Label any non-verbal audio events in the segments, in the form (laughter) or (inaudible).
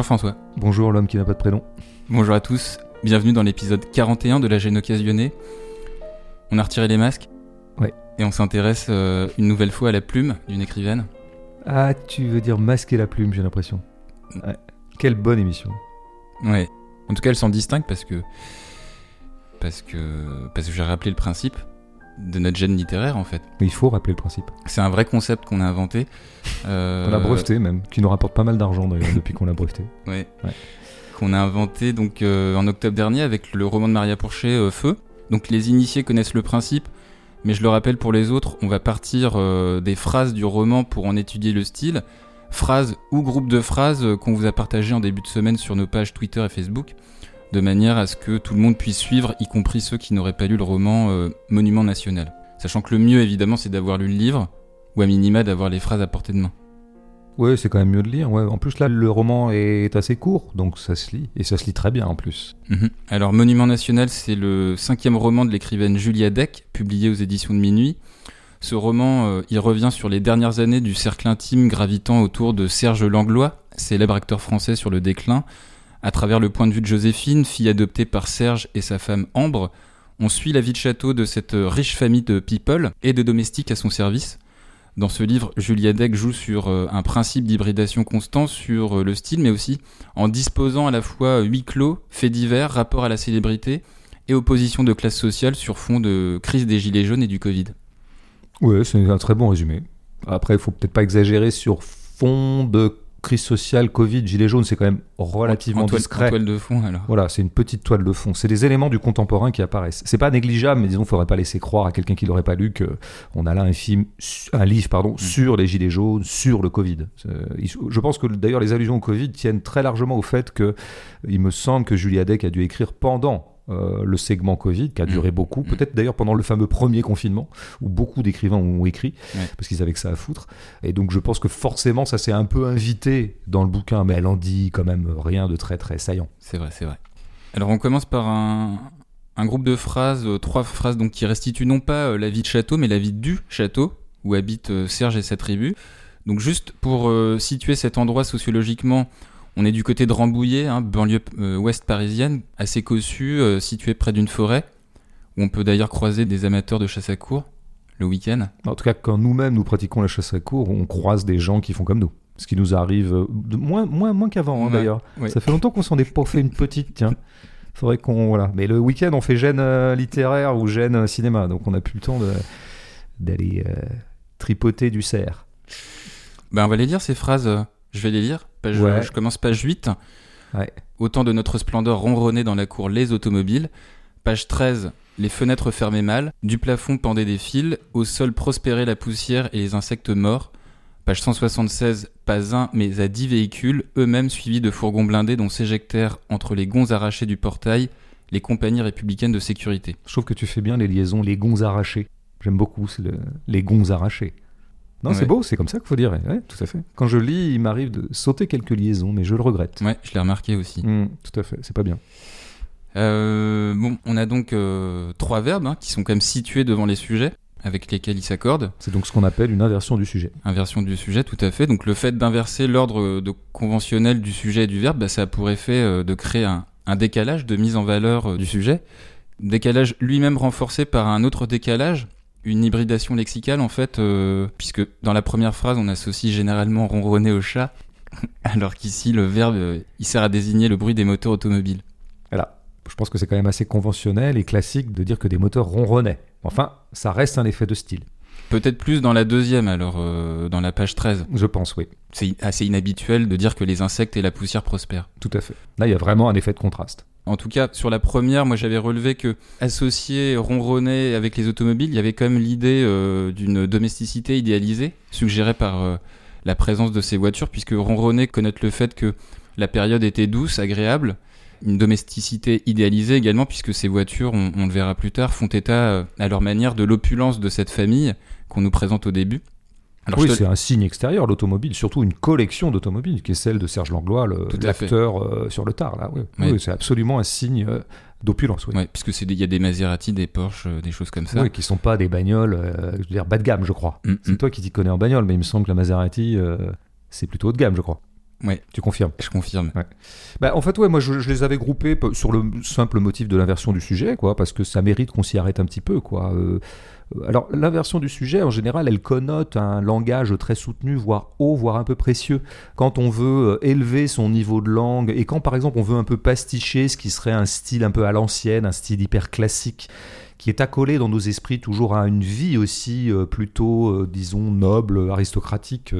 Bonjour François. Bonjour l'homme qui n'a pas de prénom. Bonjour à tous. Bienvenue dans l'épisode 41 de La gêne occasionnée. On a retiré les masques. Ouais. Et on s'intéresse euh, une nouvelle fois à la plume d'une écrivaine. Ah, tu veux dire masquer la plume, j'ai l'impression. Ouais. Quelle bonne émission. Ouais. En tout cas, elle s'en distingue parce que. Parce que. Parce que j'ai rappelé le principe de notre gène littéraire en fait. Mais il faut rappeler le principe. C'est un vrai concept qu'on a inventé. Euh... On l'a breveté même, qui nous rapporte pas mal d'argent d'ailleurs (laughs) depuis qu'on l'a breveté. Ouais. Qu'on a inventé donc euh, en octobre dernier avec le roman de Maria Pourchet euh, Feu. Donc les initiés connaissent le principe, mais je le rappelle pour les autres, on va partir euh, des phrases du roman pour en étudier le style. Phrases ou groupes de phrases qu'on vous a partagé en début de semaine sur nos pages Twitter et Facebook de manière à ce que tout le monde puisse suivre, y compris ceux qui n'auraient pas lu le roman euh, Monument National. Sachant que le mieux, évidemment, c'est d'avoir lu le livre, ou à minima d'avoir les phrases à portée de main. Ouais, c'est quand même mieux de lire. Ouais. En plus, là, le roman est assez court, donc ça se lit. Et ça se lit très bien en plus. Mmh. Alors, Monument National, c'est le cinquième roman de l'écrivaine Julia Deck, publié aux éditions de Minuit. Ce roman, euh, il revient sur les dernières années du cercle intime gravitant autour de Serge Langlois, célèbre acteur français sur le déclin, à travers le point de vue de Joséphine, fille adoptée par Serge et sa femme Ambre, on suit la vie de château de cette riche famille de people et de domestiques à son service. Dans ce livre, Julia Deck joue sur un principe d'hybridation constant, sur le style, mais aussi en disposant à la fois huis clos, faits divers, rapport à la célébrité et opposition de classe sociale sur fond de crise des gilets jaunes et du Covid. Ouais, c'est un très bon résumé. Après, il faut peut-être pas exagérer sur fond de crise sociale, Covid, Gilets jaunes, c'est quand même relativement en toile, discret. En toile de fond, alors. Voilà, c'est une petite toile de fond. C'est des éléments du contemporain qui apparaissent. C'est pas négligeable, mais disons, faudrait pas laisser croire à quelqu'un qui l'aurait pas lu que on a là un film, un livre, pardon, mmh. sur les Gilets jaunes, sur le Covid. Je pense que d'ailleurs les allusions au Covid tiennent très largement au fait que il me semble que Julia Deck a dû écrire pendant euh, le segment Covid, qui a duré mmh. beaucoup, peut-être d'ailleurs pendant le fameux premier confinement, où beaucoup d'écrivains ont écrit, ouais. parce qu'ils avaient que ça à foutre. Et donc je pense que forcément ça s'est un peu invité dans le bouquin, mais elle en dit quand même rien de très très saillant. C'est vrai, c'est vrai. Alors on commence par un, un groupe de phrases, euh, trois phrases donc, qui restituent non pas euh, la vie de château, mais la vie du château, où habitent Serge et sa tribu. Donc juste pour situer cet endroit sociologiquement, on est du côté de Rambouillet, hein, banlieue euh, ouest parisienne, assez cossue, euh, située près d'une forêt, où on peut d'ailleurs croiser des amateurs de chasse à cour le week-end. En tout cas, quand nous-mêmes nous pratiquons la chasse à cour, on croise des gens qui font comme nous. Ce qui nous arrive euh, de moins, moins, moins qu'avant, hein, Ouais, d'ailleurs. ouais. Ça fait longtemps qu'on s'en est pas fait une petite, tiens. Faudrait qu'on. Voilà. Mais le week-end, on fait gêne euh, littéraire ou gêne cinéma, donc on n'a plus le temps d'aller tripoter du cerf. Ben, on va les lire ces phrases, je vais les lire. Page, Ouais. Je commence page 8. Ouais. Autant de notre splendeur ronronnait dans la cour les automobiles. Page 13, les fenêtres fermées mal, du plafond pendaient des fils, au sol prospérait la poussière et les insectes morts. Page 176, pas un, mais à dix véhicules, eux-mêmes suivis de fourgons blindés dont s'éjectèrent entre les gonds arrachés du portail les compagnies républicaines de sécurité. Je trouve que tu fais bien les liaisons, les gonds arrachés. J'aime beaucoup le- les gonds arrachés. Non, Ouais. c'est beau, c'est comme ça qu'il faut dire. Ouais, tout à fait. Quand je lis, il m'arrive de sauter quelques liaisons, mais je le regrette. Ouais, je l'ai remarqué aussi. Mm, tout à fait, c'est pas bien. Euh, bon, on a donc euh, trois verbes hein, qui sont quand même situés devant les sujets avec lesquels ils s'accordent. C'est donc ce qu'on appelle une inversion du sujet. Inversion du sujet, tout à fait. Donc le fait d'inverser l'ordre conventionnel du sujet et du verbe, bah, ça a pour effet euh, de créer un, un décalage de mise en valeur du sujet. Décalage lui-même renforcé par un autre décalage, une hybridation lexicale en fait, euh, puisque dans la première phrase on associe généralement ronronner au chat, (laughs) alors qu'ici le verbe euh, il sert à désigner le bruit des moteurs automobiles. Voilà. Je pense que c'est quand même assez conventionnel et classique de dire que des moteurs ronronnaient. Enfin, ça reste un effet de style. Peut-être plus dans la deuxième alors, euh, dans la page 13. Je pense, oui. C'est assez inhabituel de dire que les insectes et la poussière prospèrent. Tout à fait. Là, il y a vraiment un effet de contraste. En tout cas, sur la première, moi j'avais relevé que associer ronronner avec les automobiles, il y avait quand même l'idée euh, d'une domesticité idéalisée, suggérée par euh, la présence de ces voitures, puisque ronronner connote le fait que la période était douce, agréable, une domesticité idéalisée également, puisque ces voitures, on, on le verra plus tard, font état euh, à leur manière de l'opulence de cette famille qu'on nous présente au début. Alors, oui, te- c'est un signe extérieur, l'automobile, surtout une collection d'automobiles, qui est celle de Serge Langlois, l'acteur euh, sur le tard. Là. Oui, Oui. Oui, c'est absolument un signe euh, d'opulence. Oui. Ouais, puisque il y a des Maserati, des Porsche, euh, des choses comme ça. Oui, qui sont pas des bagnoles, euh, je veux dire, bas de gamme, je crois. Mm, C'est mm. toi qui t'y connais en bagnole, mais il me semble que la Maserati, c'est plutôt haut de gamme, je crois. Ouais. Tu confirmes Je confirme. Bah, en fait, ouais, moi je, je les avais groupés sur le simple motif de l'inversion du sujet, quoi, parce que ça mérite qu'on s'y arrête un petit peu, quoi. Euh, alors, l'inversion du sujet, en général, elle connote un langage très soutenu, voire haut, voire un peu précieux. Quand on veut euh, élever son niveau de langue, et quand par exemple on veut un peu pasticher ce qui serait un style un peu à l'ancienne, un style hyper classique, qui est accolé dans nos esprits toujours à une vie aussi euh, plutôt, euh, disons, noble, aristocratique.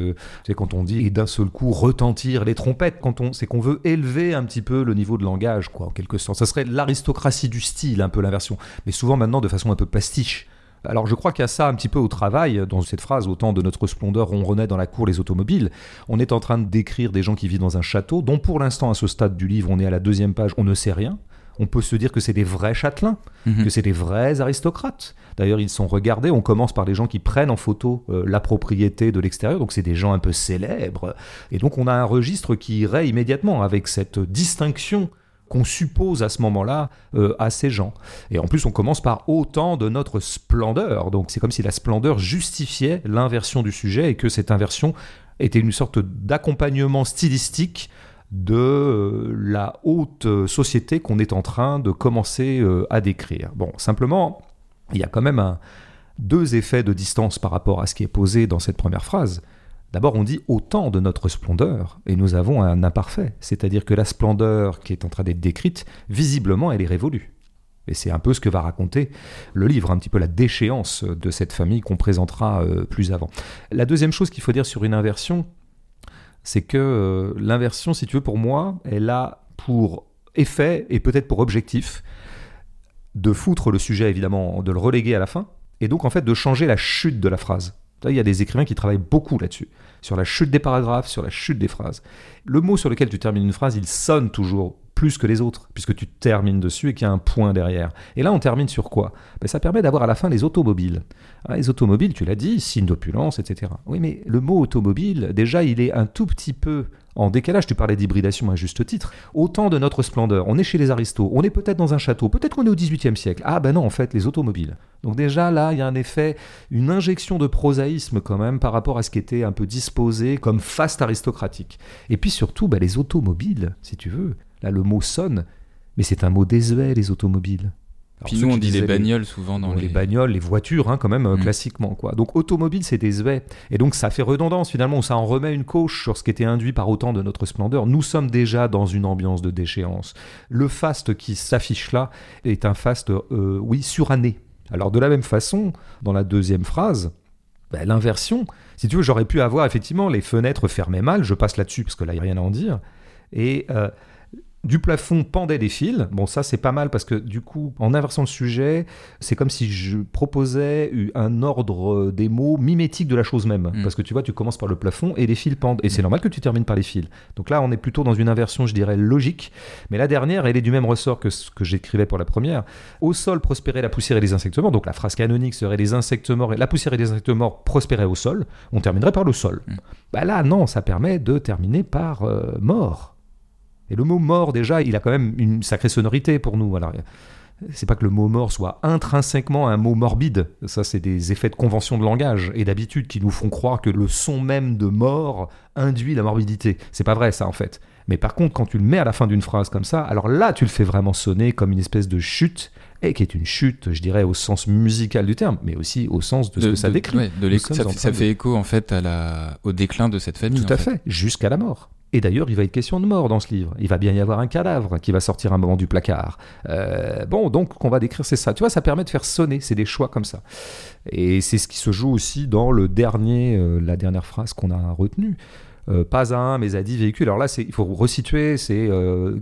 c'est quand on dit et d'un seul coup retentir les trompettes, quand on, c'est qu'on veut élever un petit peu le niveau de langage, quoi, en quelque sorte. Ça serait l'aristocratie du style, un peu l'inversion, mais souvent maintenant de façon un peu pastiche. Alors je crois qu'il y a ça un petit peu au travail dans cette phrase, autant de notre splendeur ronronnait dans la cour les automobiles. On est en train de décrire des gens qui vivent dans un château, dont pour l'instant à ce stade du livre, on est à la deuxième page, on ne sait rien. On peut se dire que c'est des vrais châtelains, Mhm. que c'est des vrais aristocrates. D'ailleurs, ils sont regardés. On commence par des gens qui prennent en photo euh, la propriété de l'extérieur, donc c'est des gens un peu célèbres. Et donc, on a un registre qui irait immédiatement avec cette distinction qu'on suppose à ce moment-là euh, à ces gens. Et en plus, on commence par autant de notre splendeur. Donc, c'est comme si la splendeur justifiait l'inversion du sujet et que cette inversion était une sorte d'accompagnement stylistique de euh, la haute euh, société qu'on est en train de commencer à décrire. Bon, simplement, il y a quand même deux effets de distance par rapport à ce qui est posé dans cette première phrase. D'abord, on dit autant de notre splendeur, et nous avons un imparfait, c'est-à-dire que la splendeur qui est en train d'être décrite, visiblement, elle est révolue. Et c'est un peu ce que va raconter le livre, un petit peu la déchéance de cette famille qu'on présentera euh, plus avant. La deuxième chose qu'il faut dire sur une inversion, c'est que euh, l'inversion, si tu veux, pour moi, elle a pour effet et peut-être pour objectif de foutre le sujet, évidemment, de le reléguer à la fin, et donc en fait de changer la chute de la phrase. Il y a des écrivains qui travaillent beaucoup là-dessus, sur la chute des paragraphes, sur la chute des phrases. Le mot sur lequel tu termines une phrase, il sonne toujours plus que les autres, puisque tu termines dessus et qu'il y a un point derrière. Et là, on termine sur quoi? Ben, Ça permet d'avoir à la fin les automobiles. Ah, les automobiles, tu l'as dit, signe d'opulence, etc. Oui, mais le mot automobile, déjà, il est un tout petit peu en décalage. Tu parlais d'hybridation à juste titre. Autant de notre splendeur. On est chez les aristos, on est peut-être dans un château, peut-être qu'on est au XVIIIe siècle. Ah ben non, en fait, les automobiles. Donc déjà, là, il y a un effet, une injection de prosaïsme quand même par rapport à ce qui était un peu disposé comme faste aristocratique. Et puis surtout, ben, les automobiles, si tu veux. Là, le mot sonne, mais c'est un mot désuet, les automobiles. Alors, Puis nous, on dit les bagnoles souvent dans les... les... bagnoles, les voitures, hein, quand même, euh, Mm. classiquement. Quoi. Donc automobile, c'est désuet. Et donc ça fait redondance, finalement, ça en remet une couche sur ce qui était induit par autant de notre splendeur. Nous sommes déjà dans une ambiance de déchéance. Le faste qui s'affiche là est un faste, euh, oui, suranné. Alors de la même façon, dans la deuxième phrase, ben, l'inversion, si tu veux, j'aurais pu avoir effectivement les fenêtres fermées mal, je passe là-dessus parce que là, il n'y a rien à en dire. Et euh, du plafond pendaient des fils. Bon, ça c'est pas mal parce que du coup, en inversant le sujet, c'est comme si je proposais un ordre des mots mimétique de la chose même. Mm. Parce que tu vois, tu commences par le plafond et les fils pendent. Et c'est normal que tu termines par les fils. Donc là, on est plutôt dans une inversion, je dirais, logique. Mais la dernière, elle est du même ressort que ce que j'écrivais pour la première. Au sol prospérait la poussière et les insectes morts. Donc la phrase canonique serait les insectes morts et la poussière et les insectes morts prospéraient au sol. On terminerait par le sol. Mm. Bah là, non, ça permet de terminer par euh, mort. Et le mot mort, déjà, il a quand même une sacrée sonorité pour nous. Alors, c'est pas que le mot mort soit intrinsèquement un mot morbide. Ça, c'est des effets de convention de langage et d'habitude qui nous font croire que le son même de mort induit la morbidité. C'est pas vrai, ça, en fait. Mais par contre, quand tu le mets à la fin d'une phrase comme ça, alors là, tu le fais vraiment sonner comme une espèce de chute, et qui est une chute, je dirais, au sens musical du terme, mais aussi au sens de ce que ça décrit. ouais, de ça, fait, ça de- fait écho en fait à la, au déclin de cette famille. Tout à fait, jusqu'à la mort. Et d'ailleurs, il va être question de mort dans ce livre. Il va bien y avoir un cadavre qui va sortir un moment du placard. Euh, bon, donc, qu'on va décrire, c'est ça. Tu vois, ça permet de faire sonner. C'est des choix comme ça. Et c'est ce qui se joue aussi dans le dernier, euh, la dernière phrase qu'on a retenue. Euh, pas à un, mais à dix véhicules. Alors là, il faut resituer, c'est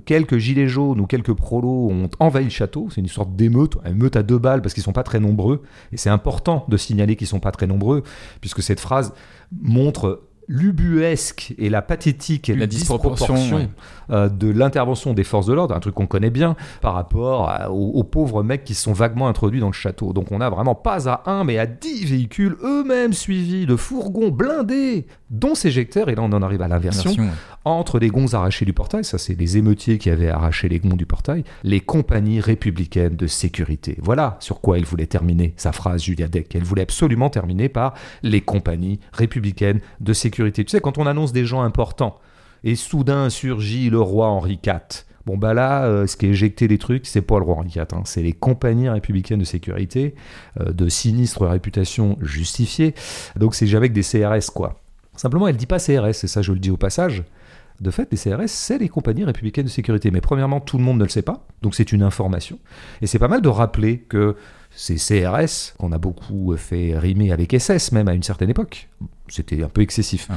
quelques gilets jaunes ou quelques prolos ont envahi le château. C'est une sorte d'émeute, une émeute à deux balles parce qu'ils sont pas très nombreux. Et c'est important de signaler qu'ils sont pas très nombreux, puisque cette phrase montre l'ubuesque et la pathétique et La disproportion, ouais. euh, de l'intervention des forces de l'ordre, un truc qu'on connaît bien par rapport à- aux, aux pauvres mecs qui se sont vaguement introduits dans le château. Donc on a vraiment pas à un, mais à dix véhicules eux-mêmes suivis de fourgons blindés, dont s'éjectèrent, et là on en arrive à l'inversion, ouais. entre les gonds arrachés du portail, ça c'est les émeutiers qui avaient arraché les gonds du portail, les compagnies républicaines de sécurité. Voilà sur quoi elle voulait terminer sa phrase, Julia Deck. Elle voulait absolument terminer par les compagnies républicaines de sécurité. Tu sais, quand on annonce des gens importants, Et soudain surgit le roi Henri IV. Bon bah là, euh, ce qui est éjecté des trucs, c'est pas le roi Henri IV, hein. c'est les compagnies républicaines de sécurité, euh, de sinistre réputation justifiée. Donc c'est jamais que des CRS quoi. Simplement, elle dit pas CRS, et ça je le dis au passage. De fait, les CRS, c'est les compagnies républicaines de sécurité. Mais premièrement, tout le monde ne le sait pas, donc c'est une information. Et c'est pas mal de rappeler que ces CRS, qu'on a beaucoup fait rimer avec SS même à une certaine époque, c'était un peu excessif,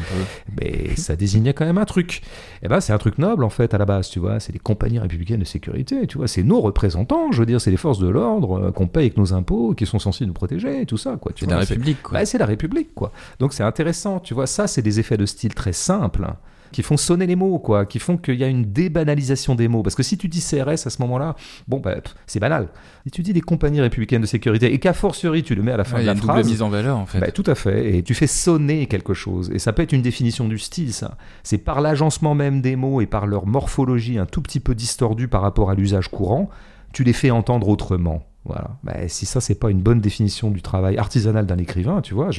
mais ça désignait quand même un truc. Et eh ben c'est un truc noble en fait à la base, tu vois, c'est les compagnies républicaines de sécurité, tu vois, c'est nos représentants, je veux dire, c'est les forces de l'ordre euh, qu'on paye avec nos impôts, qui sont censés nous protéger, et tout ça, quoi. C'est la République, quoi. Bah, c'est la République, quoi. Donc c'est intéressant, tu vois, ça c'est des effets de style très simples qui font sonner les mots, quoi, qui font qu'il y a une débanalisation des mots. Parce que si tu dis CRS à ce moment-là, bon, bah, c'est banal. Si tu dis des compagnies républicaines de sécurité et qu'à fortiori tu le mets à la fin de la phrase, il y a une double mise en valeur en fait. Bah, tout à fait. Et tu fais sonner quelque chose. Et ça peut être une définition du style, ça. C'est par l'agencement même des mots et par leur morphologie un tout petit peu distordue par rapport à l'usage courant, tu les fais entendre autrement. Voilà. Bah, si ça, c'est pas une bonne définition du travail artisanal d'un écrivain, tu vois,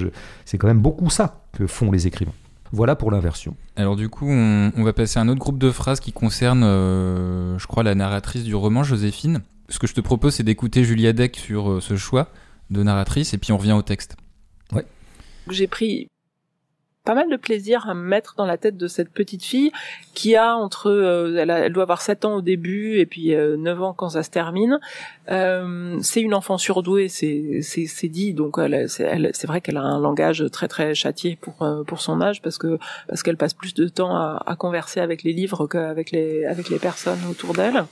c'est quand même beaucoup ça que font les écrivains. Voilà pour l'inversion. Alors du coup, on, va passer à un autre groupe de phrases qui concerne, euh, je crois, la narratrice du roman, Joséphine. Ce que je te propose, c'est d'écouter Julia Deck sur euh, ce choix de narratrice, et puis on revient au texte. Ouais. J'ai pris pas mal de plaisir à me mettre dans la tête de cette petite fille qui a entre euh, elle, doit avoir 7 ans au début et puis 9 ans quand ça se termine euh, c'est une enfant surdouée, c'est c'est dit. Donc c'est vrai qu'elle a un langage très très châtié pour euh, pour son âge parce que parce qu'elle passe plus de temps à, converser avec les livres qu'avec les avec les personnes autour d'elle.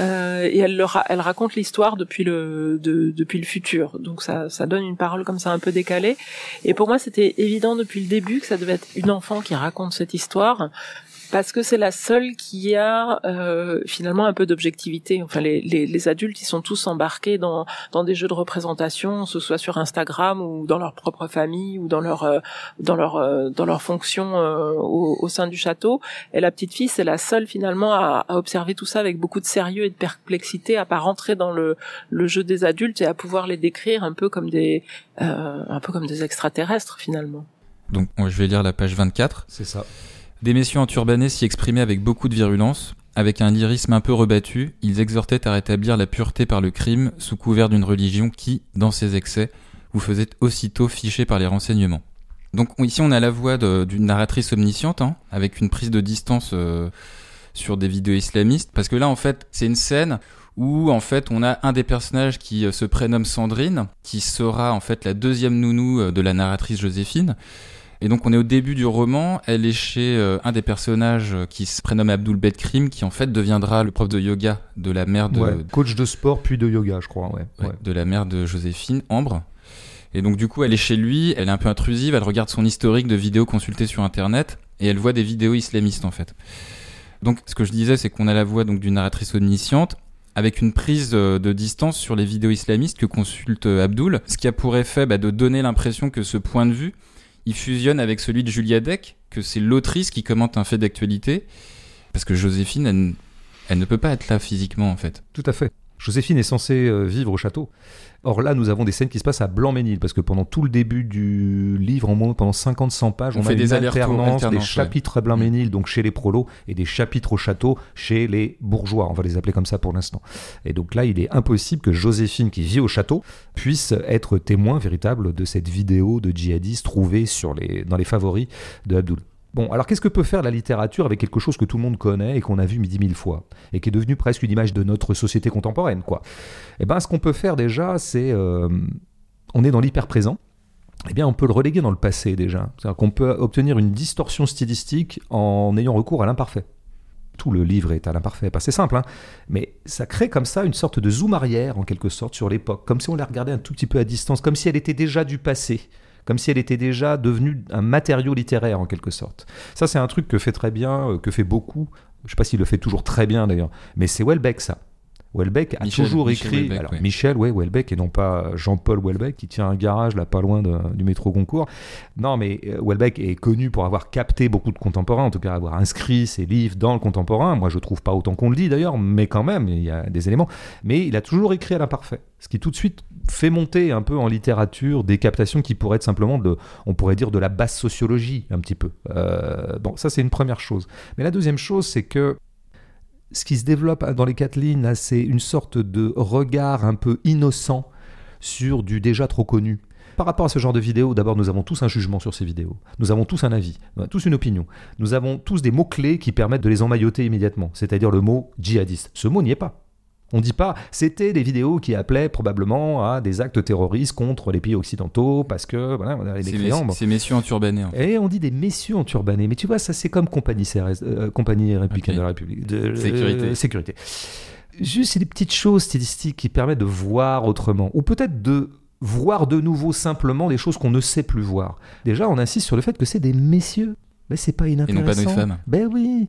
Euh, et elle leur elle raconte l'histoire depuis le de, depuis le futur. Donc ça ça donne une parole comme ça un peu décalée. Et pour moi c'était évident depuis le début que ça devait être une enfant qui raconte cette histoire parce que c'est la seule qui a euh, finalement un peu d'objectivité. Enfin, les, les, les, adultes, ils sont tous embarqués dans, dans des jeux de représentation, que ce soit sur Instagram ou dans leur propre famille ou dans leur euh, dans leur euh, dans leur fonction euh, au, au, sein du château. Et la petite fille, c'est la seule finalement à, à, observer tout ça avec beaucoup de sérieux et de perplexité, à pas rentrer dans le, le jeu des adultes et à pouvoir les décrire un peu comme des un peu comme des extraterrestres finalement. Donc, je vais lire la page 24. C'est ça. Des messieurs enturbanés s'y exprimaient avec beaucoup de virulence. Avec un lyrisme un peu rebattu, ils exhortaient à rétablir la pureté par le crime sous couvert d'une religion qui, dans ses excès, vous faisait aussitôt ficher par les renseignements. Donc ici on a la voix d'une narratrice omnisciente, hein, avec une prise de distance euh, sur des vidéos islamistes, parce que là en fait c'est une scène où en fait on a un des personnages qui euh, se prénomme Sandrine, qui sera en fait la deuxième nounou euh, de la narratrice Joséphine, et donc on est au début du roman, elle est chez euh, un des personnages qui se prénomme Abdul Bedkrim, qui en fait deviendra le prof de yoga de la mère de... Ouais, coach de sport puis de yoga je crois, ouais. De la mère de Joséphine, Ambre. Et donc du coup elle est chez lui, elle est un peu intrusive, elle regarde son historique de vidéos consultées sur internet, et elle voit des vidéos islamistes en fait. Donc ce que je disais c'est qu'on a la voix donc d'une narratrice omnisciente, avec une prise euh, de distance sur les vidéos islamistes que consulte Abdul, ce qui a pour effet bah, de donner l'impression que ce point de vue il fusionne avec celui de Julia Deck, que c'est l'autrice qui commente un fait d'actualité, parce que Joséphine, elle, ne peut pas être là physiquement en fait. Tout à fait. Joséphine est censée euh, vivre au château. Or là, nous avons des scènes qui se passent à Blanc-Ménil, parce que pendant tout le début du livre, en pendant 50-100 pages, on, fait a des une alternance, des chapitres à Blanc-Ménil, donc chez les prolos, et des chapitres au château chez les bourgeois. On va les appeler comme ça pour l'instant. Et donc là, il est impossible que Joséphine, qui vit au château, puisse être témoin véritable de cette vidéo de djihadistes trouvée sur les, dans les favoris de Abdul. Bon, alors qu'est-ce que peut faire la littérature avec quelque chose que tout le monde connaît et qu'on a vu midi mille fois et qui est devenu presque une image de notre société contemporaine, quoi? Eh ben, ce qu'on peut faire déjà, c'est euh, on est dans l'hyper présent. Eh bien, on peut le reléguer dans le passé déjà. C'est-à-dire qu'on peut obtenir une distorsion stylistique en ayant recours à l'imparfait. Tout le livre est à l'imparfait, c'est simple, hein mais ça crée comme ça une sorte de zoom arrière en quelque sorte sur l'époque, comme si on la regardait un tout petit peu à distance, comme si elle était déjà du passé comme si elle était déjà devenue un matériau littéraire en quelque sorte. Ça, c'est un truc que fait très bien, euh, que fait beaucoup. Je ne sais pas s'il le fait toujours très bien d'ailleurs, mais c'est Welbeck ça. Houellebecq a Michel- toujours Michel écrit. Alors ouais. Michel, ouais, Houellebecq et non pas Jean-Paul Houellebecq qui tient un garage là pas loin de- du métro Goncourt. Non, mais euh, Houellebecq est connu pour avoir capté beaucoup de contemporains, en tout cas avoir inscrit ses livres dans le contemporain. Moi, je trouve pas autant qu'on le dit d'ailleurs, mais quand même, il y a des éléments. Mais il a toujours écrit à l'imparfait, ce qui tout de suite fait monter un peu en littérature des captations qui pourraient être simplement de, on pourrait dire de la basse sociologie un petit peu. Euh, bon, ça c'est une première chose. Mais la deuxième chose, c'est que ce qui se développe dans les quatre lignes, c'est une sorte de regard un peu innocent sur du déjà trop connu. Par rapport à ce genre de vidéos, d'abord, nous avons tous un jugement sur ces vidéos. Nous avons tous un avis, avons tous une opinion. Nous avons tous des mots-clés qui permettent de les emmailloter immédiatement, c'est-à-dire le mot djihadiste. Ce mot n'y est pas. On ne dit pas, c'était des vidéos qui appelaient probablement à des actes terroristes contre les pays occidentaux parce que voilà, on a les C'est messieurs enturbanés. en fait. Et on dit des messieurs enturbanés. Mais tu vois, ça c'est comme compagnie, CRS, euh, compagnie républicaine de la République. De, Sécurité. euh, sécurité. Juste, c'est des petites choses stylistiques qui permettent de voir autrement. Ou peut-être de voir de nouveau simplement des choses qu'on ne sait plus voir. Déjà, on insiste sur le fait que c'est des messieurs. Mais c'est pas Et non inintéressant. pas des femmes. Ben oui.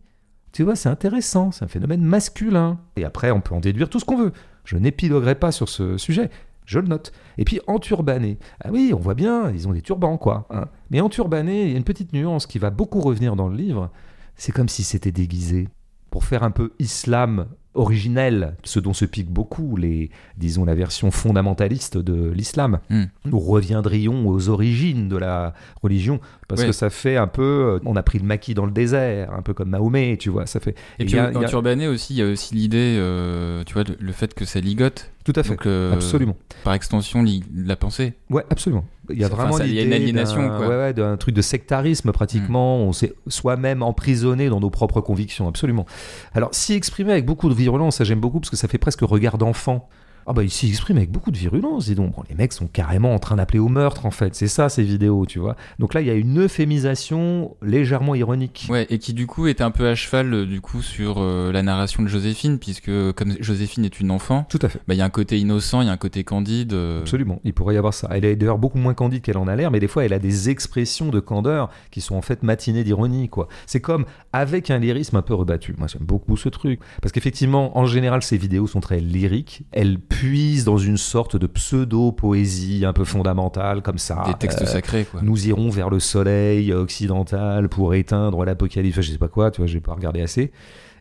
Tu vois, c'est intéressant. C'est un phénomène masculin. Et après, on peut en déduire tout ce qu'on veut. Je n'épiloguerai pas sur ce sujet. Je le note. Et puis, enturbané. Ah oui, on voit bien, ils ont des turbans, quoi. hein. Mais enturbané, il y a une petite nuance qui va beaucoup revenir dans le livre. C'est comme si c'était déguisé. Pour faire un peu islam originel, ce dont se piquent beaucoup les, disons, la version fondamentaliste de l'islam. Hmm. Nous reviendrions aux origines de la religion, parce que ça fait un peu, euh, on a pris le maquis dans le désert, un peu comme Mahomet, tu vois, ça fait. Et puis a- y a- aussi, il y a aussi l'idée, euh, tu vois, le, le fait que ça ligote. Tout à fait, Donc, euh, absolument. Par extension, li- la pensée. Ouais, absolument. Il y a vraiment ça- il y a une aliénation, d'un- quoi. ouais, ouais, d'un truc de sectarisme pratiquement. On s'est soi-même emprisonné dans nos propres convictions, absolument. Alors, s'y exprimer avec beaucoup de virulence, ça j'aime beaucoup parce que ça fait presque regard d'enfant. Ah bah il s'y exprime avec beaucoup de virulence, dis donc. Bon, les mecs sont carrément en train d'appeler au meurtre en fait. C'est ça ces vidéos, tu vois. Donc là, il y a une euphémisation légèrement ironique. Ouais, et qui du coup est un peu à cheval euh, du coup sur euh, la narration de Joséphine, puisque comme Joséphine est une enfant, Tout à fait. bah, il y a un côté innocent, il y a un côté candide. euh, Absolument, il pourrait y avoir ça. Elle est d'ailleurs beaucoup moins candide qu'elle en a l'air, mais des fois elle a des expressions de candeur qui sont en fait matinées d'ironie. quoi. C'est comme avec un lyrisme un peu rebattu. Moi j'aime beaucoup ce truc. Parce qu'effectivement, en général, ces vidéos sont très lyriques. Elles puisent dans une sorte de pseudo-poésie un peu fondamentale, comme ça. des textes Euh, sacrés, quoi. nous irons vers le soleil occidental pour éteindre l'apocalypse. Je sais pas quoi, tu vois, j'ai pas regardé assez.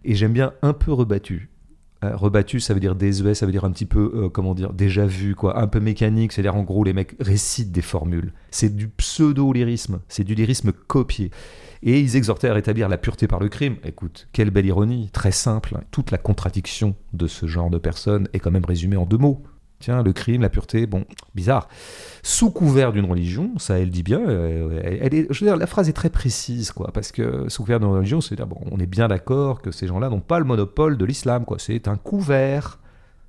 Et j'aime bien un peu rebattu. Euh, rebattu, ça veut dire désuet, ça veut dire un petit peu, euh, comment dire, déjà vu, quoi, un peu mécanique. C'est-à-dire, en gros, les mecs récitent des formules. C'est du pseudo-lyrisme, c'est du lyrisme copié. Et ils exhortaient à rétablir la pureté par le crime. Écoute, quelle belle ironie, très simple. Toute la contradiction de ce genre de personne est quand même résumée en deux mots. Le crime, la pureté, bon, bizarre. Sous couvert d'une religion, ça elle dit bien, euh, elle, est, je veux dire, la phrase est très précise, quoi, parce que sous couvert d'une religion, c'est dire, bon, on est bien d'accord que ces gens-là n'ont pas le monopole de l'islam, quoi. C'est un couvert,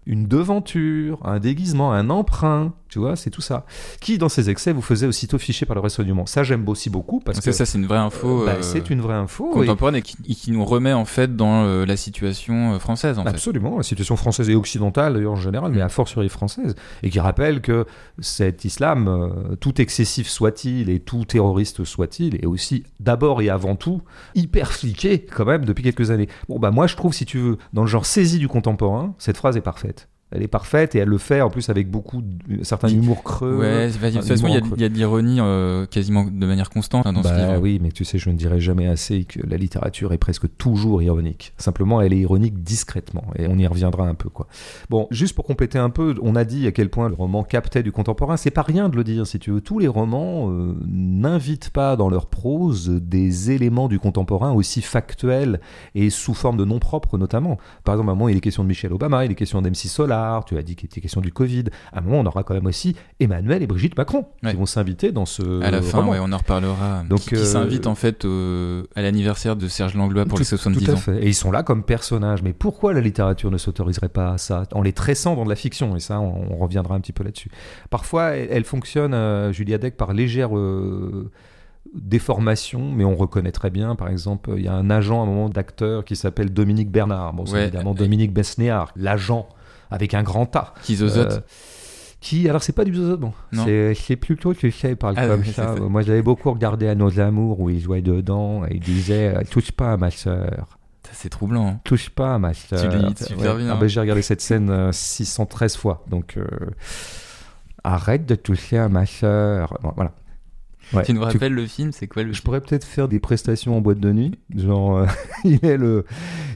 une devanture, un déguisement, un emprunt, tu vois, c'est tout ça. Qui, dans ces excès, vous faisait aussitôt ficher par le renseignement. Ça, j'aime aussi beaucoup, parce que ça, c'est une vraie info bah, euh, c'est une vraie info. contemporaine et qui, et qui nous remet en fait dans euh, la situation euh, française en fait. Absolument, la situation française et occidentale d'ailleurs en général, mais à fortiori française, et qui rappelle que cet islam, euh, tout excessif soit-il et tout terroriste soit-il, est aussi d'abord et avant tout hyper fliqué quand même depuis quelques années. Bon bah moi je trouve si tu veux, dans le genre saisie du contemporain, cette phrase est parfaite. Elle est parfaite et elle le fait en plus avec beaucoup de certain humour creux. Ouais, vas-y, de toute façon, il y a- y de l'ironie euh, quasiment de manière constante hein, dans ce Bah livre. oui, mais tu sais, je ne dirai jamais assez que la littérature est presque toujours ironique. Simplement, elle est ironique discrètement, et on y reviendra un peu, quoi. Bon, juste pour compléter un peu, on a dit à quel point le roman captait du contemporain. C'est pas rien de le dire, si tu veux. Tous les romans euh, n'invitent pas dans leur prose des éléments du contemporain aussi factuels et sous forme de noms propres, notamment. Par exemple, à un moment, il est question de Michelle Obama, il est question d'MC Solar, tu as dit qu'il était question du Covid. À un moment, on aura quand même aussi Emmanuel et Brigitte Macron Ouais. qui vont s'inviter dans ce À la fin, roman. ouais, on en reparlera. Donc, qui qui euh, s'invite en fait à l'anniversaire de Serge Langlois pour tout, les 70 tout à ans. fait. Et ils sont là comme personnages. Mais pourquoi la littérature ne s'autoriserait pas à ça En les tressant dans de la fiction? Et ça, on, on reviendra un petit peu là-dessus. Parfois, elle, elle fonctionne, euh, Julia Deck, par légère euh, déformation, mais on reconnaît très bien. Par exemple, il y a un agent, à un moment, d'acteur qui s'appelle Dominique Bernard. Bon, c'est Ouais, évidemment Dominique Besnéard, l'agent avec un grand A. Qui zozote. Euh, qui, alors c'est pas du zozotement, c'est plutôt que il parle Ah, comme ouais, ça. Moi j'avais beaucoup regardé à Nos Amours où il jouait dedans et il disait euh, Touche pas à ma sœur. C'est troublant. Hein. Touche pas à ma sœur. Tu super bien. Ah bah, j'ai regardé cette scène euh, 613 fois, donc euh, arrête de toucher à ma sœur. Bon, voilà. Ouais. Tu nous rappelles le film C'est quoi le Je film pourrais peut-être faire des prestations en boîte de nuit. Genre, euh, (laughs) il est le,